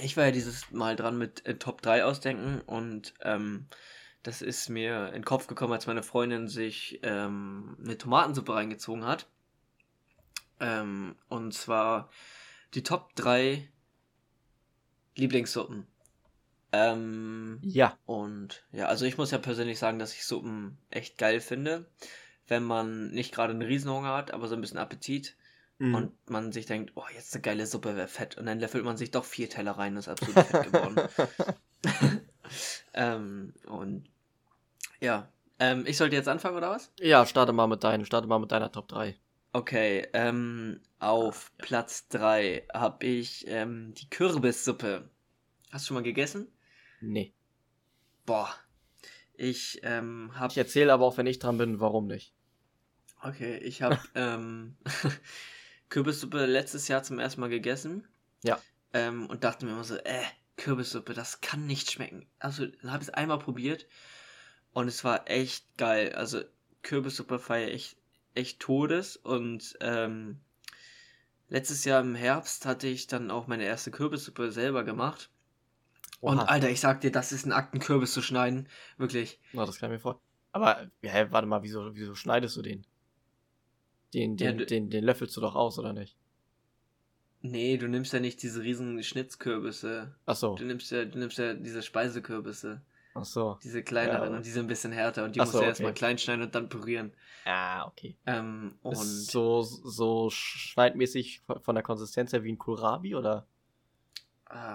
ich war ja dieses Mal dran mit äh, Top 3 ausdenken und ähm, das ist mir in den Kopf gekommen, als meine Freundin sich ähm, eine Tomatensuppe reingezogen hat. Ähm, und zwar die Top 3 Lieblingssuppen. Ähm, Ja. und ja, also ich muss ja persönlich sagen, dass ich Suppen echt geil finde. Wenn man nicht gerade einen Riesenhunger hat, aber so ein bisschen Appetit Mhm. und man sich denkt, oh, jetzt eine geile Suppe wäre fett. Und dann löffelt man sich doch vier Teller rein und ist absolut fett geworden. ähm, und ja, ähm, ich sollte jetzt anfangen oder was? ja, starte mal mit deinen, starte mal mit deiner Top 3. Okay, ähm, auf Platz 3 habe ich ähm, die Kürbissuppe. Hast du schon mal gegessen? Nee. Boah. Ich ähm, habe Ich erzähle aber auch, wenn ich dran bin, warum nicht. Okay, ich habe ähm, Kürbissuppe letztes Jahr zum ersten Mal gegessen. Ja. Ähm, und dachte mir immer so, äh, Kürbissuppe, das kann nicht schmecken. Also, dann habe ich es einmal probiert und es war echt geil. Also, Kürbissuppe feiere ich echt Todes und ähm, letztes Jahr im Herbst hatte ich dann auch meine erste Kürbissuppe selber gemacht. Und Oha. Alter, ich sag dir, das ist ein Akt, einen Kürbis zu schneiden. Wirklich. Na, das kann ich mir vor. Aber, hä, warte mal, wieso, wieso schneidest du den? Den, Ja, den, du- den, den löffelst du doch aus, oder nicht? Nee, du nimmst ja nicht diese riesen Schnitzkürbisse. Ach so, Du nimmst ja, du nimmst ja diese Speisekürbisse, ach so. diese kleineren Ja. und die sind ein bisschen härter und die Ach musst so, du okay. erstmal klein schneiden und dann pürieren. Ah, okay. Ähm, und Ist so, so schneidmäßig von der Konsistenz her wie ein Kohlrabi, oder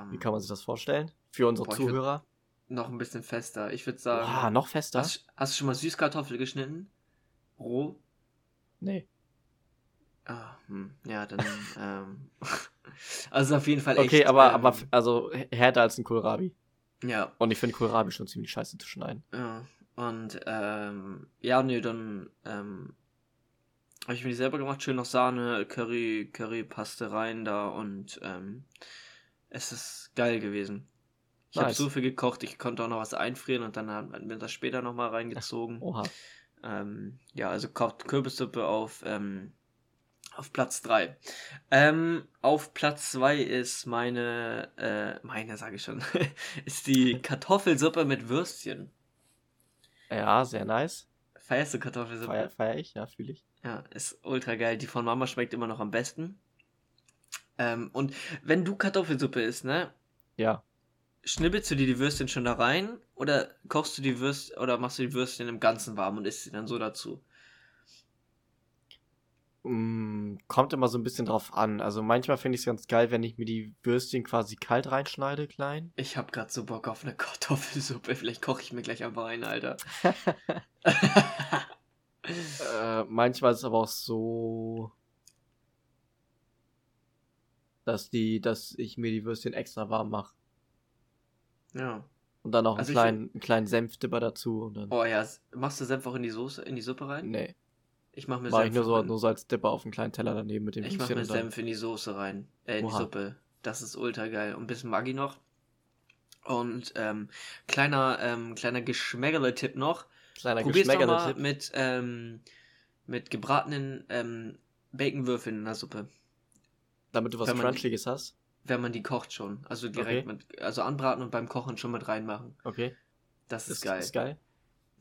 wie ähm, kann man sich das vorstellen? Für unsere Boah, Zuhörer? noch ein bisschen fester. Ich würde sagen, Ah, noch fester? hast, hast du schon mal Süßkartoffel geschnitten? Roh? Nee. Ah, hm, ja, dann, ähm, also auf jeden Fall echt. Okay, aber, ähm, aber also härter als ein Kohlrabi. Ja, Und ich finde Kohlrabi schon ziemlich scheiße zu schneiden. Ja, und ähm, ja, nee, dann ähm, habe ich mir die selber gemacht, schön noch Sahne, Curry, Currypaste rein da und ähm, es ist geil gewesen. Ich habe Nice. so viel gekocht, ich konnte auch noch was einfrieren und dann hat mir das später nochmal reingezogen. Oha. Ähm, ja, also kocht Kürbissuppe auf, ähm, Auf Platz 3. Ähm, auf Platz 2 ist meine, äh, meine sage ich schon, ist die Kartoffelsuppe mit Würstchen. Ja, sehr nice. Feierst du Kartoffelsuppe? Feier, feier ich, ja, fühle ich. Ja, ist ultra geil. Die von Mama schmeckt immer noch am besten. Ähm, und wenn du Kartoffelsuppe isst, ne? Ja. Schnibbelst du dir die Würstchen schon da rein oder kochst du die Würstchen oder machst du die Würstchen im Ganzen warm und isst sie dann so dazu? Mm, kommt immer so ein bisschen drauf an. Also manchmal finde ich es ganz geil, wenn ich mir die Würstchen quasi kalt reinschneide, klein. Ich hab grad so Bock auf eine Kartoffelsuppe. Vielleicht koche ich mir gleich einfach ein, Alter. Äh, manchmal ist es aber auch so, dass die, dass ich mir die Würstchen extra warm mache. ja. Und dann noch Also einen kleinen, einen kleinen Senfdipper dazu und dann. Oh ja, machst du Senf auch in die Soße, in die Suppe rein? Nee, Ich mach mir mache ich Senf nur so, nur so als Dipper auf einen kleinen Teller daneben mit dem Ich mach Würstchen mir Senf in die Soße rein. Äh, in die Oha. Suppe. Das ist ultra geil. Und ein bisschen Maggi noch. Und ähm, kleiner, ähm, kleiner Geschmäckele-Tipp noch. Kleiner Probier's doch Geschmäckele-Tipp. mit, ähm, mit gebratenen ähm, Baconwürfeln in der Suppe. Damit du was Crunchiges hast. Wenn man die kocht schon. Also direkt Okay. mit, also anbraten und beim Kochen schon mit reinmachen. Okay. Das ist, Ist geil. Ist geil.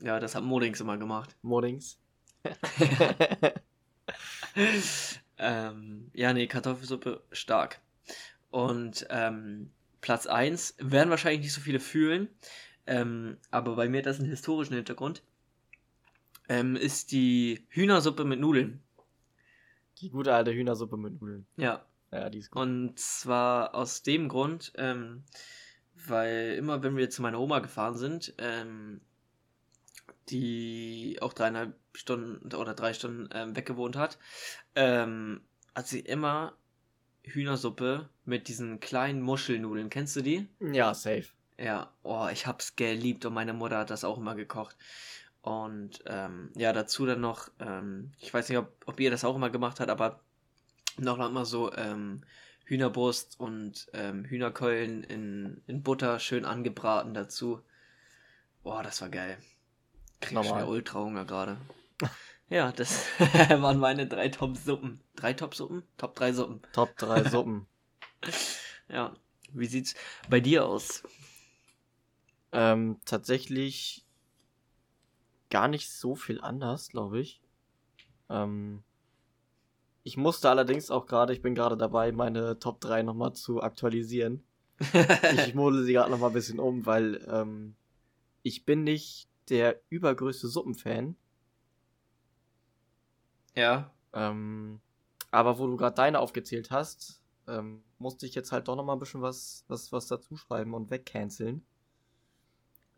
Ja, das hat Modings immer gemacht. Mornings. ähm, ja, nee, Kartoffelsuppe stark. Und ähm, Platz 1 werden wahrscheinlich nicht so viele fühlen, ähm, aber bei mir hat das einen historischen Hintergrund. Ähm, ist die Hühnersuppe mit Nudeln. Die gute alte Hühnersuppe mit Nudeln. Ja, Ja, die ist gut. und zwar aus dem Grund, ähm, weil immer wenn wir zu meiner Oma gefahren sind, ähm, die auch dreieinhalb Stunden oder drei Stunden ähm, weggewohnt hat, ähm, hat sie immer Hühnersuppe mit diesen kleinen Muschelnudeln. Kennst du die? Ja, safe. Ja, oh, ich hab's geliebt und meine Mutter hat das auch immer gekocht. Und ähm, ja, dazu dann noch, ähm, ich weiß nicht, ob, ob ihr das auch immer gemacht habt, aber noch immer so ähm, Hühnerbrust und ähm, Hühnerkeulen in, in Butter schön angebraten dazu. Boah, das war geil. Krieg schon Normal. wieder Ultrahunger gerade. Ja, das waren meine drei Top-Suppen. Drei Top-Suppen? Top 3 Suppen. Top 3 Suppen. Ja. Wie sieht's bei dir aus? ähm, tatsächlich gar nicht so viel anders, glaube ich. Ähm, ich musste allerdings auch gerade, ich bin gerade dabei, meine Top 3 nochmal zu aktualisieren. Ich model sie gerade nochmal ein bisschen um, weil ähm, ich bin nicht der übergrößte Suppenfan. Ja. Ähm, aber wo du gerade deine aufgezählt hast, ähm, musste ich jetzt halt doch nochmal ein bisschen was, was, was dazu schreiben und wegcanceln.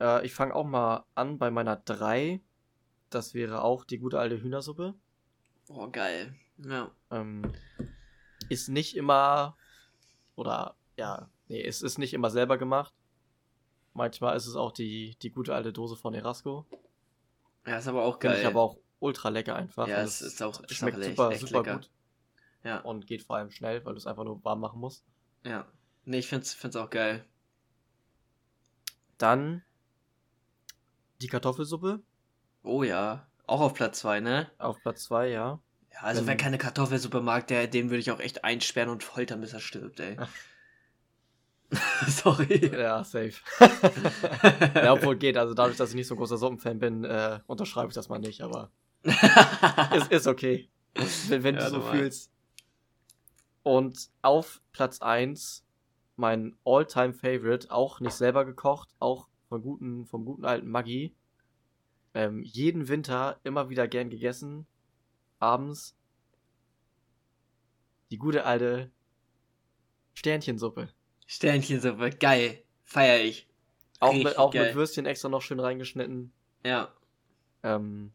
Äh, ich fange auch mal an bei meiner 3. Das wäre auch die gute alte Hühnersuppe. Oh, geil. Ja. Ähm, ist nicht immer, oder ja, nee, es ist nicht immer selber gemacht. Manchmal ist es auch die, die gute alte Dose von Erasco. Ja, ist aber auch Finde geil. ich aber auch ultra lecker einfach. Ja, und es ist auch- ist schmeckt auch echt- super, echt super lecker. gut Ja, und geht vor allem schnell, weil du es einfach nur warm machen musst. ja. Nee, ich find's, find's auch geil. Dann die Kartoffelsuppe Oh ja. Auch auf Platz 2, ne? auf Platz 2, ja. Ja, also Wenn- wer keine Kartoffelsuppe mag, der, den würde ich auch echt einsperren und foltern, bis er stirbt, ey. Sorry. Ja, safe. ja, obwohl geht. Also dadurch, dass ich nicht so ein großer Suppenfan bin, äh, unterschreibe ich das mal nicht, aber ist, ist okay. Wenn, wenn Ja, du so normal. fühlst. Und auf Platz 1 mein All-Time-Favorite, auch nicht selber gekocht, auch von guten, vom guten alten Maggi. Ähm, jeden Winter immer wieder gern gegessen. Abends. Die gute alte Sternchensuppe. Sternchensuppe, geil. Feier ich. Auch, Richtig mit, auch geil. mit Würstchen extra noch schön reingeschnitten. Ja. Ähm,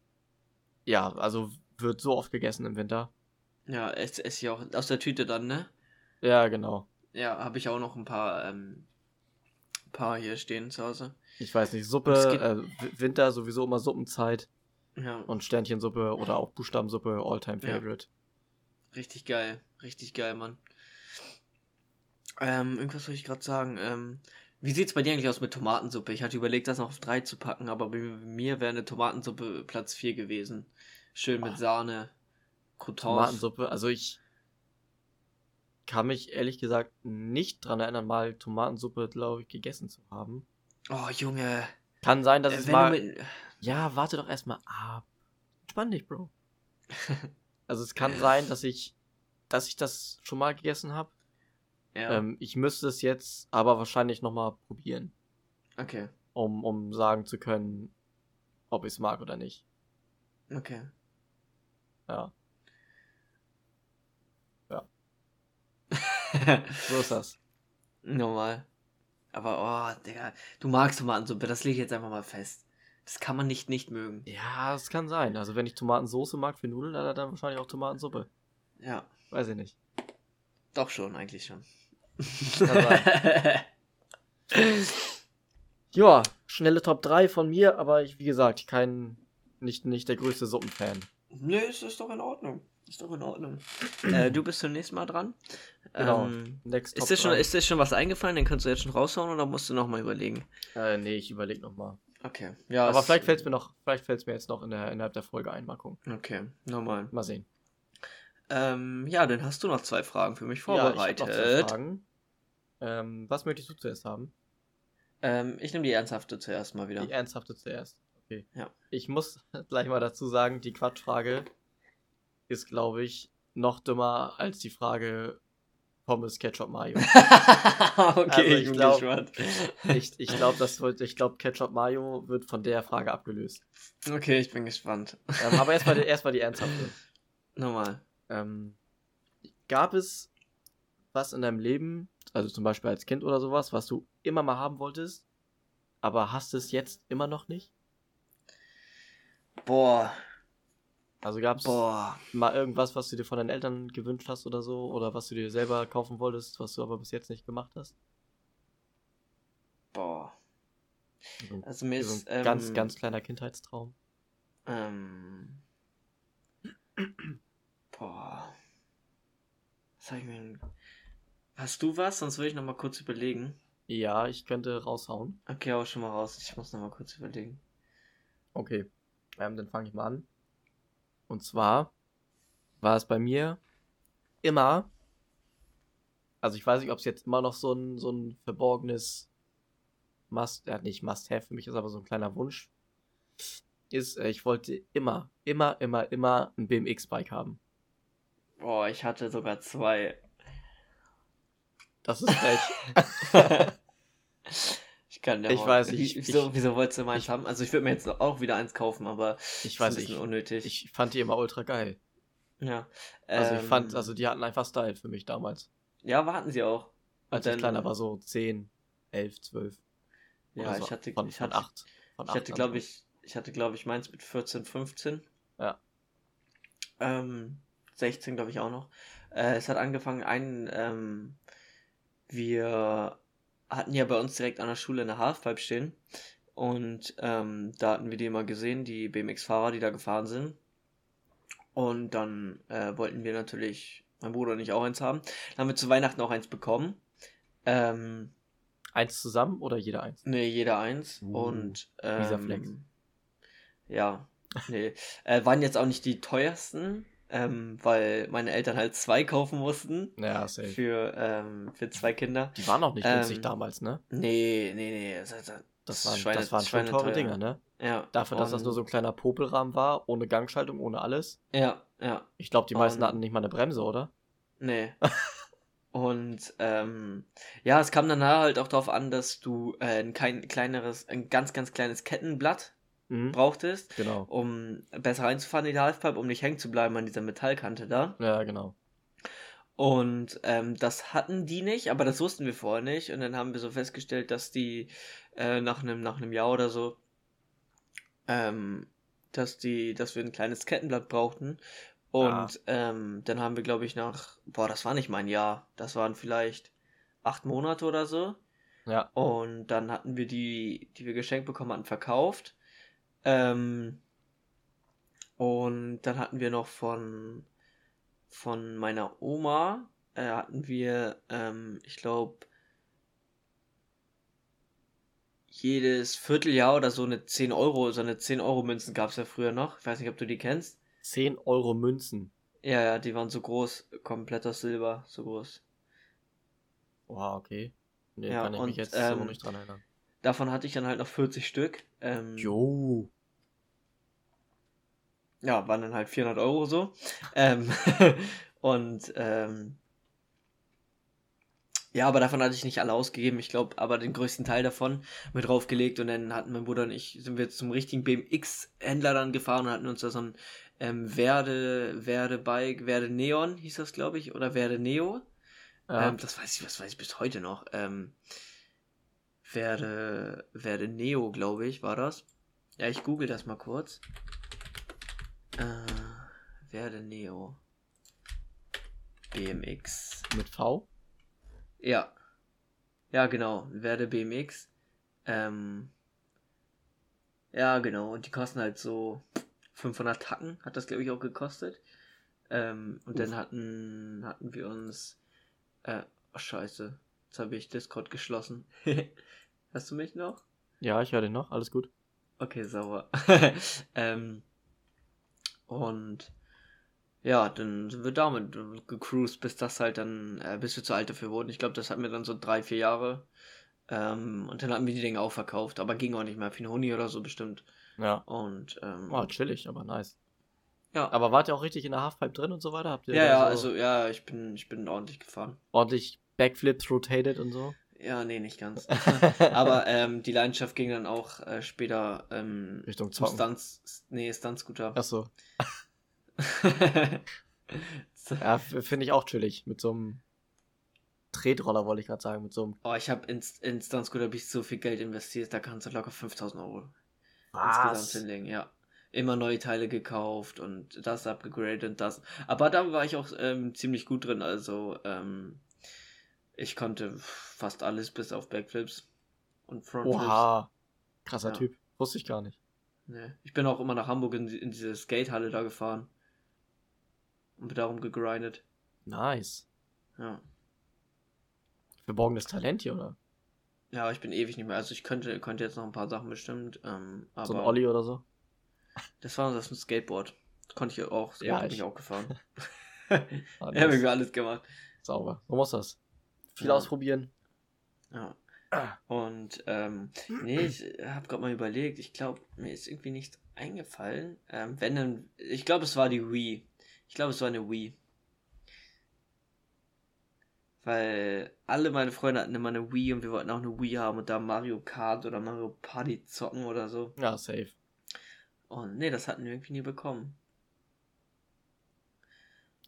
ja, also wird so oft gegessen im Winter. Ja, esse ess ich auch aus der Tüte dann, ne? Ja, genau. Ja, habe ich auch noch ein paar, ähm, paar hier stehen zu Hause. Ich weiß nicht, Suppe, äh, Winter sowieso immer Suppenzeit Ja, und Sternchensuppe oder auch Buchstabensuppe, Alltime Ja. Favorite. richtig geil. Richtig geil, Mann. Ähm, irgendwas wollte ich gerade sagen. Ähm, wie sieht's bei dir eigentlich aus mit Tomatensuppe? Ich hatte überlegt, das noch auf 3 zu packen, aber bei mir wäre eine Tomatensuppe Platz 4 gewesen. Schön mit Oh. Sahne, Croutons. Tomatensuppe, also ich kann mich ehrlich gesagt nicht dran erinnern, mal Tomatensuppe, glaube ich, gegessen zu haben. Oh, Junge. Kann sein, dass Äh, es mal. mit, Ja, warte doch erstmal ab. Entspann dich, Bro. Also es kann sein, dass ich, dass ich das schon mal gegessen habe. Ja. Ähm, ich müsste es jetzt aber wahrscheinlich nochmal probieren, okay. um, um sagen zu können, ob ich es mag oder nicht. Okay. Ja, so ist das. Normal. Aber, oh, Digga, du magst Tomatensuppe, das lege ich jetzt einfach mal fest. Das kann man nicht nicht mögen. Ja, es kann sein. Also wenn ich Tomatensoße mag für Nudeln, dann, dann wahrscheinlich auch Tomatensuppe. Ja, Weiß ich nicht. doch schon, eigentlich schon. Ja, schnelle Top 3 von mir, aber ich, wie gesagt, kein, nicht, nicht der größte Suppenfan. nee, es ist doch in Ordnung. Ist doch in Ordnung. äh, du bist zunächst mal dran. Genau. Ähm, Next ist, dir schon, 3. ist dir schon was eingefallen? Den kannst du jetzt schon raushauen oder musst du nochmal überlegen? Äh, nee, ich überlege nochmal. Okay. Ja, Aber vielleicht fällt es mir noch, vielleicht fällt es mir jetzt noch in der, innerhalb der Folge ein. Mal gucken. Okay, normal. Mal sehen. Ähm, ja, dann hast du noch zwei Fragen für mich Ja, ich hab vorbereitet. noch zwei Fragen. Ähm, was möchtest du zuerst haben? ähm, ich nehme die ernsthafte zuerst mal wieder. Die ernsthafte zuerst. Okay. Ja. Ich muss gleich mal dazu sagen, die Quatschfrage ist, glaube ich, noch dümmer als die Frage Pommes, Ketchup, Mayo. okay, Also, ich ich bin glaub- gespannt. ich ich glaube, das wird, ich glaube, Ketchup, Mayo wird von der Frage abgelöst. Okay, ich bin gespannt. Ähm, aber erstmal erst mal die ernsthafte. Normal. Ähm, gab es was in deinem Leben, also zum Beispiel als Kind oder sowas, was du immer mal haben wolltest, aber hast es jetzt immer noch nicht? Boah, Also gab es mal irgendwas, was du dir von deinen Eltern gewünscht hast oder so, oder was du dir selber kaufen wolltest, was du aber bis jetzt nicht gemacht hast? Boah. So, Also mir so ist ein ähm, ganz, ganz kleiner Kindheitstraum. Ähm, boah. Was hab ich mir denn... Hast du was? Sonst würde ich noch mal kurz überlegen. Ja, ich könnte raushauen. Okay, hau schon mal raus. Ich muss noch mal kurz überlegen. Okay, ähm, dann fange ich mal an. Und zwar war es bei mir immer, also ich weiß nicht, ob es jetzt immer noch so ein, so ein verborgenes Must, ja nicht Must-Have für mich ist, aber so ein kleiner Wunsch ist, äh, ich wollte immer, immer, immer, immer ein BMX-Bike haben. Boah, ich hatte sogar zwei. Das ist frech. ich kann ja Ich mal- weiß, ich- wieso, ich- wieso wolltest du meins ich- haben? Also ich würde mir jetzt auch wieder eins kaufen, aber Ich ist weiß ein bisschen nicht. unnötig. Ich fand die immer ultra geil. ja. Also ich fand, Ähm, also die hatten einfach Style für mich damals. Ja, warten sie auch. Als Und ich dann- kleiner war, so 10, 11, 12. Ja, so. ich hatte, von, ich von hatte, 8. Von ich 8 hatte, glaube ich, ich hatte, glaube ich, meins mit 14, 15. Ja. Ähm, 16, glaube ich, auch noch. Äh, es hat angefangen, ein, ähm, wir hatten ja bei uns direkt an der Schule eine Halfpipe stehen. Und ähm, da hatten wir die immer gesehen, die BMX-Fahrer, die da gefahren sind. Und dann äh, wollten wir natürlich, mein Bruder und ich auch eins haben. Dann haben wir zu Weihnachten auch eins bekommen. Ähm, Eins zusammen oder jeder eins? Nee, jeder eins. Uh, und ähm, Flex. ja, nee. äh, waren jetzt auch nicht die teuersten, ähm, weil meine Eltern halt zwei kaufen mussten Ja, safe. für, ähm, für zwei Kinder. Die waren auch nicht günstig Ähm, damals, ne? Nee, nee, nee. Das, das, Das waren, Schweine- das waren schon teure Dinger, ne? Ja. Dafür, dass das nur so ein kleiner Popelrahmen war, ohne Gangschaltung, ohne alles. Ja, ja. Ich glaube, die meisten Und- hatten nicht mal eine Bremse, oder? Nee. Und ähm, ja, es kam dann halt auch darauf an, dass du äh, ein kein, kleineres, ein ganz, ganz kleines Kettenblatt Mhm. brauchtest. Genau. um besser reinzufahren in die Halfpipe, um nicht hängen zu bleiben an dieser Metallkante da. Ja, genau. Und ähm, das hatten die nicht, aber das wussten wir vorher nicht. Und dann haben wir so festgestellt, dass die äh, nach einem nach einem Jahr oder so, ähm, dass die, dass wir ein kleines Kettenblatt brauchten. Und ähm, dann haben wir, glaube ich, nach, boah, das war nicht mal ein Jahr, das waren vielleicht acht Monate oder so. Ja. Und dann hatten wir die, die wir geschenkt bekommen hatten, verkauft. Ähm, und dann hatten wir noch von, von meiner Oma, äh, hatten wir, ähm, ich glaube, jedes Vierteljahr oder so eine 10 Euro, so eine 10 Euro Münzen gab es ja früher noch. Ich weiß nicht, ob du die kennst. 10 Euro Münzen. Ja, ja, die waren so groß, komplett aus Silber, so groß. Wow, okay. Nee, Ja, kann ich und, mich jetzt so ähm, nicht dran erinnern. Davon hatte ich dann halt noch 40 Stück. Ähm, Jo. ja, waren dann halt 400 Euro so. Ähm, und ähm, ja, aber davon hatte ich nicht alle ausgegeben. Ich glaube, aber den größten Teil davon mit draufgelegt. Und dann hatten mein Bruder und ich, sind wir zum richtigen BMX-Händler dann gefahren und hatten uns da so ein ähm, Verde, Verde Bike, Verde Neon hieß das, glaube ich, oder Verde Neo. Ja. Ähm, das weiß ich, das weiß ich bis heute noch. Ähm, Verde, Verde Neo, glaube ich, war das. Ja, ich google das mal kurz. Äh, Verde Neo. BMX. Mit V? Ja. Ja, genau. Verde BMX. Ähm, ja, genau. Und die kosten halt so 500 Tacken, hat das, glaube ich, auch gekostet. Ähm, und Uff. dann hatten, hatten wir uns. Äh, oh, scheiße. Jetzt habe ich Discord geschlossen. Hast du mich noch? Ja, ich höre den noch. Alles gut. Okay, sauer. ähm, und ja, dann sind wir damit gecruised, bis das halt dann, äh, bis wir zu alt dafür wurden. Ich glaube, das hatten wir dann so drei, vier Jahre. Ähm, und dann hatten wir die Dinge auch verkauft, aber ging auch nicht mehr. Für Huni oder so bestimmt. Ja. Und ähm, Oh, chillig, aber nice. ja. Aber wart ihr auch richtig in der Halfpipe drin und so weiter? Habt ihr ja, ja, so also ja, ich bin, ich bin ordentlich gefahren. ordentlich Backflips rotated und so? Ja, nee, nicht ganz. aber ähm, die Leidenschaft ging dann auch äh, später ähm, Richtung Zocken. Stunts, nee, Stunt-Scooter. Achso. Ja, f- finde ich auch chillig. Mit so einem Tretroller, wollte ich gerade sagen. Mit so einem. Oh, ich habe in, in Stunt-Scooter hab ich so viel Geld investiert, da kannst du locker 5000 Euro insgesamt hinlegen, ja. Immer neue Teile gekauft und das abgegradet und das. Aber da war ich auch ähm, ziemlich gut drin, also ähm, ich konnte fast alles bis auf Backflips und Frontflips. Oha. Krasser Ja. Typ. Wusste ich gar nicht. Nee. Ich bin auch immer nach Hamburg in, in diese Skatehalle da gefahren. Und bin darum gegrindet. Nice. Ja. Verborgenes Talent hier, oder? Ja, ich bin ewig nicht mehr. Also ich könnte, könnte jetzt noch ein paar Sachen bestimmt. Ähm, aber So ein Olli oder so? Das war das ein Skateboard. Konnte ich auch. Ja, bin ich- ich auch gefahren. Ah, Ja, nice. wir alles gemacht. Sauber. So muss das. Viel Ja. ausprobieren. Ja. Und ähm, nee, ich habe gerade mal überlegt. Ich glaube, mir ist irgendwie nichts eingefallen. Ähm, wenn dann, ich glaube, es war die Wii. Ich glaube, es war eine Wii. Weil alle meine Freunde hatten immer eine Wii und wir wollten auch eine Wii haben und da Mario Kart oder Mario Party zocken oder so. Ja, safe. Und nee, das hatten wir irgendwie nie bekommen.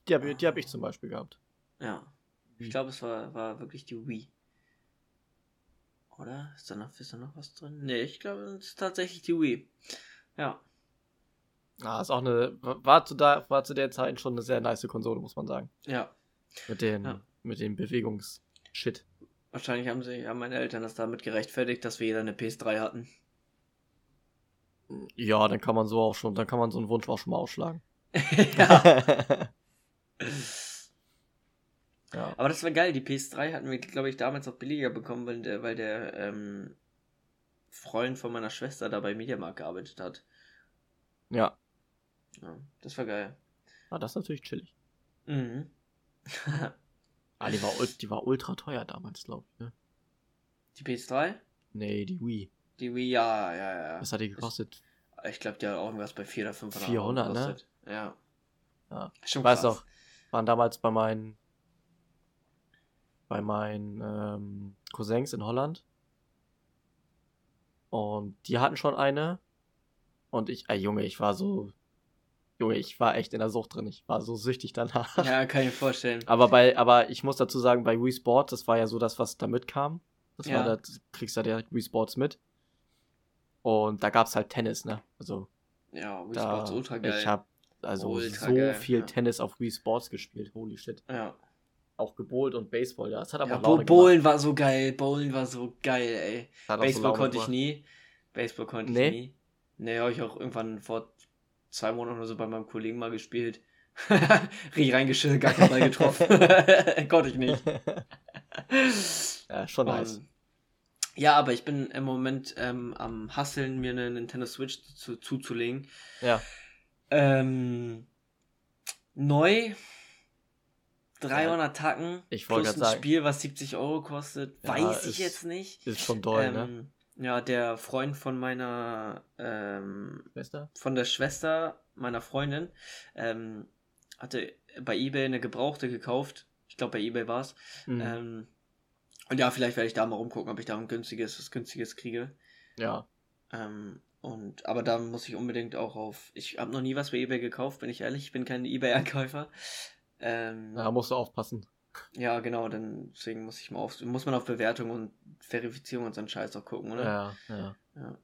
Die habe die hab ich zum Beispiel gehabt. Ja. Ich glaube, es war, war wirklich die Wii. Oder? Ist da, noch, ist da noch was drin? Nee, ich glaube, es ist tatsächlich die Wii. Ja. Ah, ist auch eine. War zu, da, war zu der Zeit schon eine sehr nice Konsole, muss man sagen. Ja. Mit den, Ja. mit dem Bewegungs-Shit. Wahrscheinlich haben sie, haben meine Eltern das damit gerechtfertigt, dass wir jeder eine PS3 hatten. Ja, dann kann man so auch schon, dann kann man so einen Wunsch auch schon mal ausschlagen. ja. ja. Aber das war geil. Die PS3 hatten wir, glaube ich, damals auch billiger bekommen, weil der, weil der ähm, Freund von meiner Schwester da bei Mediamarkt gearbeitet hat. Ja. Ja, das war geil. Ah, das ist natürlich chillig. Mhm. Ah, die war, die war ultra teuer damals, glaube ich, ne? die PS3? Nee, die Wii. Die Wii, ja, ja, ja. Was hat die gekostet? Ich glaube, die hat auch irgendwas bei 400 oder 500 400, Euro ne? gekostet. Ja. Ja. Schon Ich weiß doch, waren damals bei meinen bei meinen ähm, Cousins in Holland. Und die hatten schon eine. Und ich, ey Junge, ich war so, Junge, ich war echt in der Sucht drin. Ich war so süchtig danach. Ja, kann ich mir vorstellen. Aber bei, aber ich muss dazu sagen, bei Wii Sports, das war ja so das, was da mitkam. Das Ja. war, das kriegst du ja direkt Wii Sports mit. Und da gab's halt Tennis, ne? Also, Ja, Wii da, Sports ultra geil. ich habe also Ultra so geil, viel ja. Tennis auf Wii Sports gespielt. Holy shit. ja. Auch gebowlt und Baseball, ja. Das hat aber ja Laune Bowlen war so geil. Bowlen war so geil, ey. so Baseball Laune konnte ich nie. Baseball konnte Nee? ich nie. Nee, habe ich auch irgendwann vor zwei Monaten oder so bei meinem Kollegen mal gespielt. Richtig reingeschüttet, gar keinen Ball getroffen. konnte ich nicht. ja, schon nice. Und- Ja, aber ich bin im Moment ähm, am Hasseln, mir eine Nintendo Switch zu, zuzulegen. Ja. Ähm, neu 300 Tacken ich wollte plus ein sagen. Spiel, was 70 Euro kostet, Ja, weiß ist- ich jetzt nicht. Ist schon doll, ne? ähm, Ja, der Freund von meiner, ähm, Schwester? von der Schwester meiner Freundin, ähm, hatte bei eBay eine Gebrauchte gekauft. Ich glaube, bei eBay war es. Mhm. Ähm, und ja, vielleicht werde ich da mal rumgucken, ob ich da ein günstiges, was günstiges kriege. ja. Ähm, und, aber da muss ich unbedingt auch auf. Ich habe noch nie was bei eBay gekauft, bin ich ehrlich. Ich bin kein eBay-Einkäufer. Ähm, Da musst du aufpassen. ja, genau, dann, deswegen muss ich mal auf, muss man auf Bewertung und Verifizierung und so einen Scheiß auch gucken, oder? Ja, ja. Ja.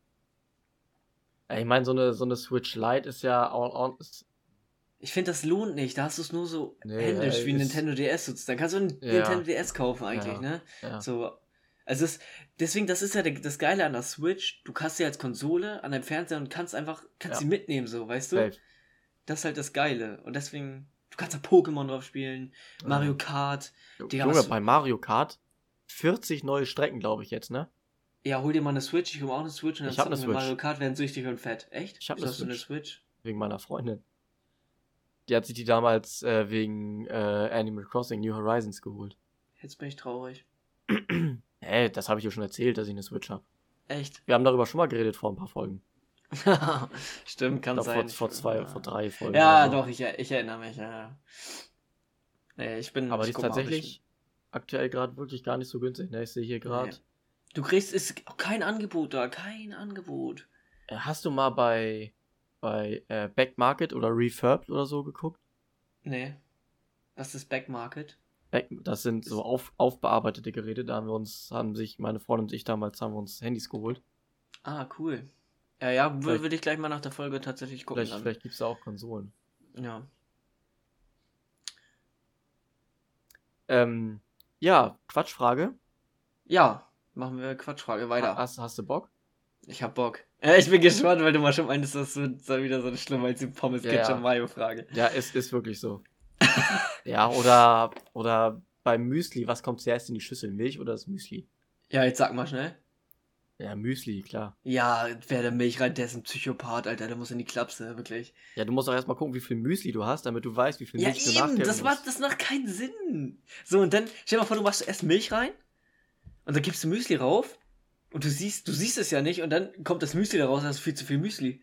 Ja, Ich meine, so eine, so eine Switch Lite ist ja auch, auch ist, Ich finde, das lohnt nicht. Da hast du es nur so Nee, händisch äh, wie ein Nintendo DS. sitzt. Dann kannst du ein Ja. Nintendo DS kaufen eigentlich, Ja. ne? ja. So. Also es, deswegen, das ist ja das Geile an der Switch. Du kannst sie als Konsole an deinem Fernseher und kannst einfach, kannst Ja. sie mitnehmen, so, weißt du? Safe. Das ist halt das Geile. Und deswegen, kannst da Pokémon drauf spielen, Mario Kart. Digga, Junge, bei Mario Kart 40 neue Strecken, glaube ich jetzt, ne? Ja, hol dir mal eine Switch. Ich hole auch eine Switch und dann Ich hab eine Switch. Mario Kart werden süchtig und fett. Echt? Ich hab Wieso eine eine Switch. Wegen meiner Freundin. Die hat sich die damals äh, wegen äh, Animal Crossing New Horizons geholt. Jetzt bin ich traurig. Hä, das habe ich ja schon erzählt, dass ich eine Switch habe. Echt? Wir haben darüber schon mal geredet vor ein paar Folgen. Stimmt, kann glaub, sein. vor, vor zwei, vor drei Folgen. Ja, so. doch, ich, ich erinnere mich, ja. Nee, ich bin. Aber ich die ist tatsächlich aktuell gerade wirklich gar nicht so günstig. Ne? Ich sehe hier gerade. Nee. Du kriegst, ist kein Angebot da, kein Angebot. Äh, Hast du mal bei, bei äh, Back Market oder Refurbed oder so geguckt? Nee. Was ist Backmarket? Back, das sind so auf, aufbearbeitete Geräte. Da haben wir uns, haben sich meine Freundin und ich damals haben wir uns Handys geholt. Ah, cool. Ja, ja, würde ich gleich mal nach der Folge tatsächlich gucken. Vielleicht, dann. vielleicht gibt es da auch Konsolen. Ja. Ähm, ja, Quatschfrage. Ja, machen wir Quatschfrage weiter. Hast, hast du Bock? Ich hab Bock. Ja, ich bin gespannt, weil du mal schon meintest, das wird wieder so schlimm als die Pommes Ja, Ketchup. Mayo Frage. Ja, es ist wirklich so. ja, oder, oder beim Müsli, was kommt zuerst in die Schüssel? Milch oder das Müsli? Ja, jetzt sag mal schnell. Ja, Müsli, klar. Ja, wer der Milch rein, der ist ein Psychopath, Alter, der muss in die Klapse, wirklich. Ja, du musst auch erstmal gucken, wie viel Müsli du hast, damit du weißt, wie viel Ja, Milch du eben, das, macht, das macht keinen Sinn. So, und dann, stell dir mal vor, du machst erst Milch rein und dann gibst du Müsli rauf und du siehst, du siehst es ja nicht und dann kommt das Müsli da raus, da hast du viel zu viel Müsli.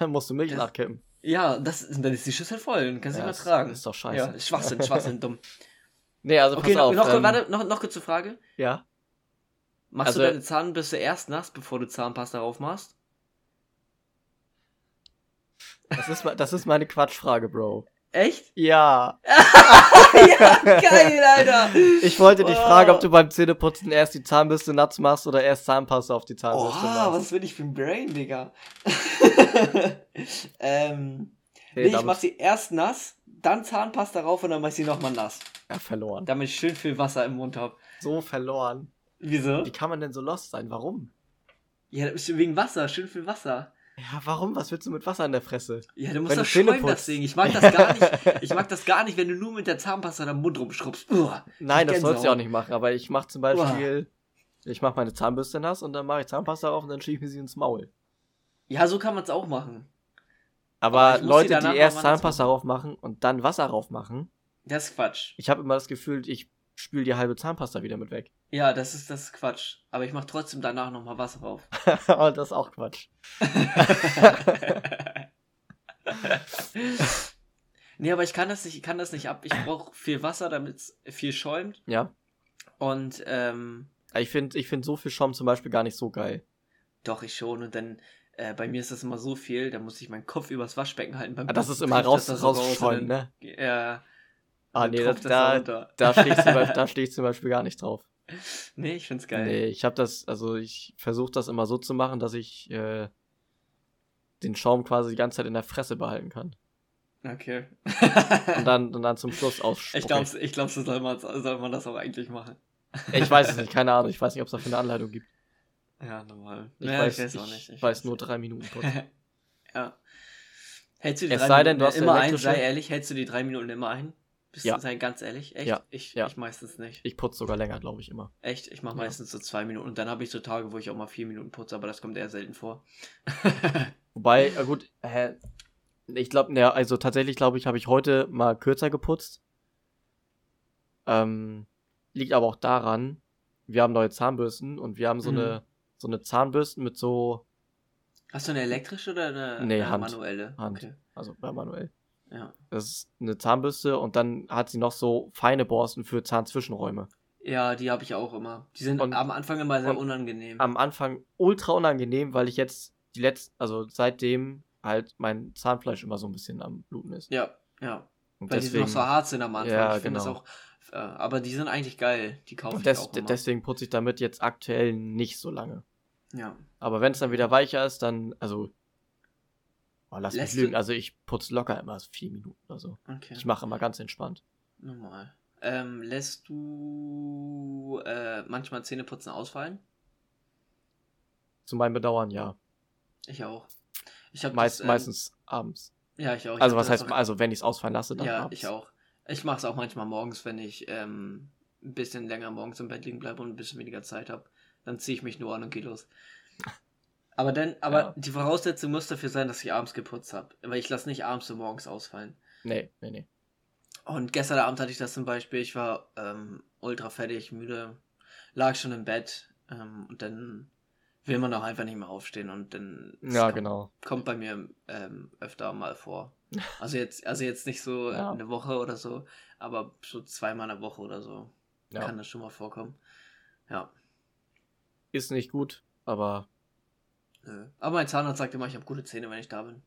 Dann musst du Milch Das- nachkippen. Ja, das, und dann ist die Schüssel voll und kannst Ja, nicht mehr das tragen. ist doch scheiße. Ja, Schwachsinn, Schwachsinn, dumm. Nee, also Okay, pass auf. noch, noch, ähm, warte, noch, noch kurze Frage. Ja. Machst Also- du deine Zahnbürste erst nass, bevor du Zahnpasta drauf machst? Das ist, das ist meine Quatschfrage, Bro. Echt? Ja. ja, geil, Alter. Ich wollte dich Oh. fragen, ob du beim Zähneputzen erst die Zahnbürste nass machst oder erst Zahnpasta auf die Zahnbürste Oha, machst. was bin ich für ein Brain, Digga? ähm, Nee, nee, ich mach sie erst nass, dann Zahnpasta rauf und dann mach ich sie nochmal nass. Ja, verloren. Damit ich schön viel Wasser im Mund hab. So verloren. Wieso? Wie kann man denn so lost sein? Warum? Ja, wegen Wasser, schön viel Wasser. Ja, warum? Was willst du mit Wasser in der Fresse? Ja, du musst Wenn du das schäumen, das. Ding. Ich mag das gar nicht. Ich mag das gar nicht, wenn du nur mit der Zahnpasta deinen Mund rumschrubbst. Uah. Nein, das sollst du ja auch nicht machen, aber ich mache zum Beispiel, ich mache meine Zahnbürste nass und dann mache ich Zahnpasta auf und dann schiebe ich sie ins Maul. Ja, so kann man es auch machen. Aber, Aber Leute, die erst Zahnpasta drauf machen und dann Wasser drauf machen, Das ist Quatsch. ich habe immer das Gefühl, ich spül die halbe Zahnpasta wieder mit weg. Ja, das ist, das ist Quatsch. Aber ich mach trotzdem danach nochmal Wasser drauf. Aber das ist auch Quatsch. nee, aber ich kann das nicht, ich kann das nicht ab. Ich brauche viel Wasser, damit es viel schäumt. Ja. Und ähm, Ich finde ich find so viel Schaum zum Beispiel gar nicht so geil. doch, ich schon. Und dann, äh, bei mir ist das immer so viel, da muss ich meinen Kopf übers Waschbecken halten. Beim Ah, das ist immer raus, das da rausschäumen, und ne? Ja. Ah, nee, das, das da, runter. da stehe ich, zum Beispiel- da steh ich zum Beispiel gar nicht drauf. Nee, ich find's geil. Nee, ich habe das, also ich versuche das immer so zu machen, dass ich äh, den Schaum quasi die ganze Zeit in der Fresse behalten kann. Okay. Und dann, und dann zum Schluss ausspucken. ich glaube, ich glaub, so soll man, soll man das auch eigentlich machen. ich weiß es nicht, keine Ahnung. Ich weiß nicht, ob es dafür eine Anleitung gibt. Ja, normal. Ich, ja, weiß, ich weiß auch ich nicht. Ich weiß nur drei Minuten putzen. ja. Hältst du die Es drei sei denn, Minuten du hast immer ein? Sei ehrlich, hältst du die drei Minuten immer ein? Bist Ja. du sei ganz ehrlich? Echt? Ja, Ich, ja. ich meistens nicht. Ich putze sogar länger, glaube ich, immer. Echt? Ich mache meistens so zwei Minuten und dann habe ich so Tage, wo ich auch mal vier Minuten putze, aber das kommt eher selten vor. Wobei, gut, hä, ich glaube, ne, also tatsächlich glaube ich, habe ich heute mal kürzer geputzt. Ähm, liegt aber auch daran, wir haben neue Zahnbürsten und wir haben so Mhm. eine so eine Zahnbürsten mit so, Hast du eine elektrische oder eine Nee, äh, Hand. manuelle? Hand. Okay. also bei manuell. Ja. Das ist eine Zahnbürste und dann hat sie noch so feine Borsten für Zahnzwischenräume. Ja, die habe ich auch immer. Die sind Und- am Anfang immer sehr unangenehm. Am Anfang ultra unangenehm, weil ich jetzt die letzten, also seitdem halt mein Zahnfleisch immer so ein bisschen am Bluten ist. ja, ja. Und Weil die noch so hart sind am Anfang. Ja, ich finde das genau. auch. Äh, aber die sind eigentlich geil. Die kaufe ich des, auch immer. deswegen putze ich damit jetzt aktuell nicht so lange. ja. Aber wenn es dann wieder weicher ist, dann, also, oh, lass Lässt mich lügen, also ich putze locker immer vier Minuten oder so. Okay. Ich mache immer ganz entspannt. Normal. Ähm, lässt du äh, manchmal Zähneputzen ausfallen? Zu meinem Bedauern, ja. Ich auch. Ich habe Meist, ähm, meistens abends. Ja, ich auch. Ich Also was heißt, auch- also wenn ich es ausfallen lasse, dann Ja, abends. ich auch. Ich mache es auch manchmal morgens, wenn ich ähm, ein bisschen länger morgens im Bett liegen bleibe und ein bisschen weniger Zeit habe. Dann ziehe ich mich nur an und gehe los. Aber dann, aber Ja. die Voraussetzung muss dafür sein, dass ich abends geputzt habe. Weil ich lasse nicht abends und morgens ausfallen. Nee, nee, nee. Und gestern Abend hatte ich das zum Beispiel, ich war ähm, ultra fertig, müde, lag schon im Bett ähm, und dann will man auch einfach nicht mehr aufstehen und dann Ja, kommt, genau. kommt bei mir ähm, öfter mal vor. Also jetzt, also jetzt nicht so Ja. eine Woche oder so, aber so zweimal eine Woche oder so Ja. kann das schon mal vorkommen. Ja. Ist nicht gut, aber Nö. Aber mein Zahnarzt sagt immer, ich habe gute Zähne, wenn ich da bin.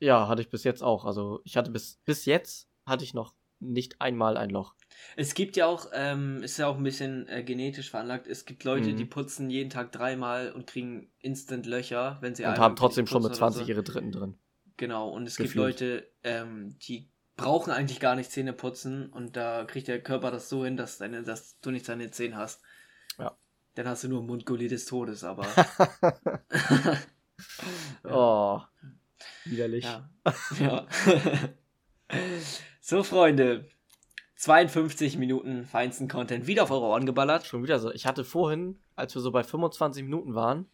ja, hatte ich bis jetzt auch. Also ich hatte bis, bis jetzt hatte ich noch nicht einmal ein Loch. Es gibt ja auch, ähm, ist ja auch ein bisschen äh, genetisch veranlagt, es gibt Leute, Mhm. die putzen jeden Tag dreimal und kriegen instant Löcher, wenn sie Und haben trotzdem schon mit oder 20 so. ihre dritten drin. Genau, und es gibt Gefühlt. Leute, ähm, die brauchen eigentlich gar nicht Zähne putzen und da kriegt der Körper das so hin, dass, deine, dass du nicht deine Zähne hast. Ja. Dann hast du nur Mundgulli des Todes, aber. Oh, widerlich. Ja. ja. so, Freunde. 52 Minuten feinsten Content wieder auf eure Ohren geballert. Schon wieder so. Ich hatte vorhin, als wir so bei 25 Minuten waren,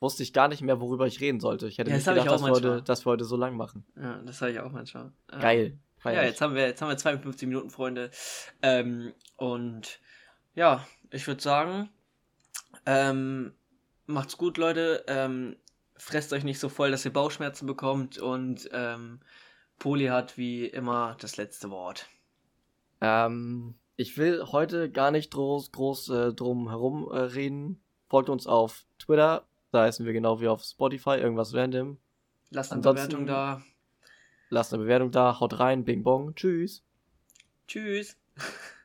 wusste ich gar nicht mehr, worüber ich reden sollte. Ich hätte Ja, nicht das gedacht, auch dass wir, heute, dass wir heute so lang machen. Ja, das habe ich auch manchmal. Geil. Ja, ich. jetzt haben wir, jetzt haben wir 52 Minuten, Freunde. Ähm, und ja, ich würde sagen, ähm, macht's gut, Leute. Ähm, fresst euch nicht so voll, dass ihr Bauchschmerzen bekommt. Und ähm, Poli hat wie immer das letzte Wort. Ähm, ich will heute gar nicht groß, groß äh, drum herum äh, reden. Folgt uns auf Twitter, da heißen wir genau wie auf Spotify, irgendwas random. Lasst eine Ansonsten- Bewertung da. Lasst eine Bewertung da, haut rein, bing bong, tschüss. Tschüss.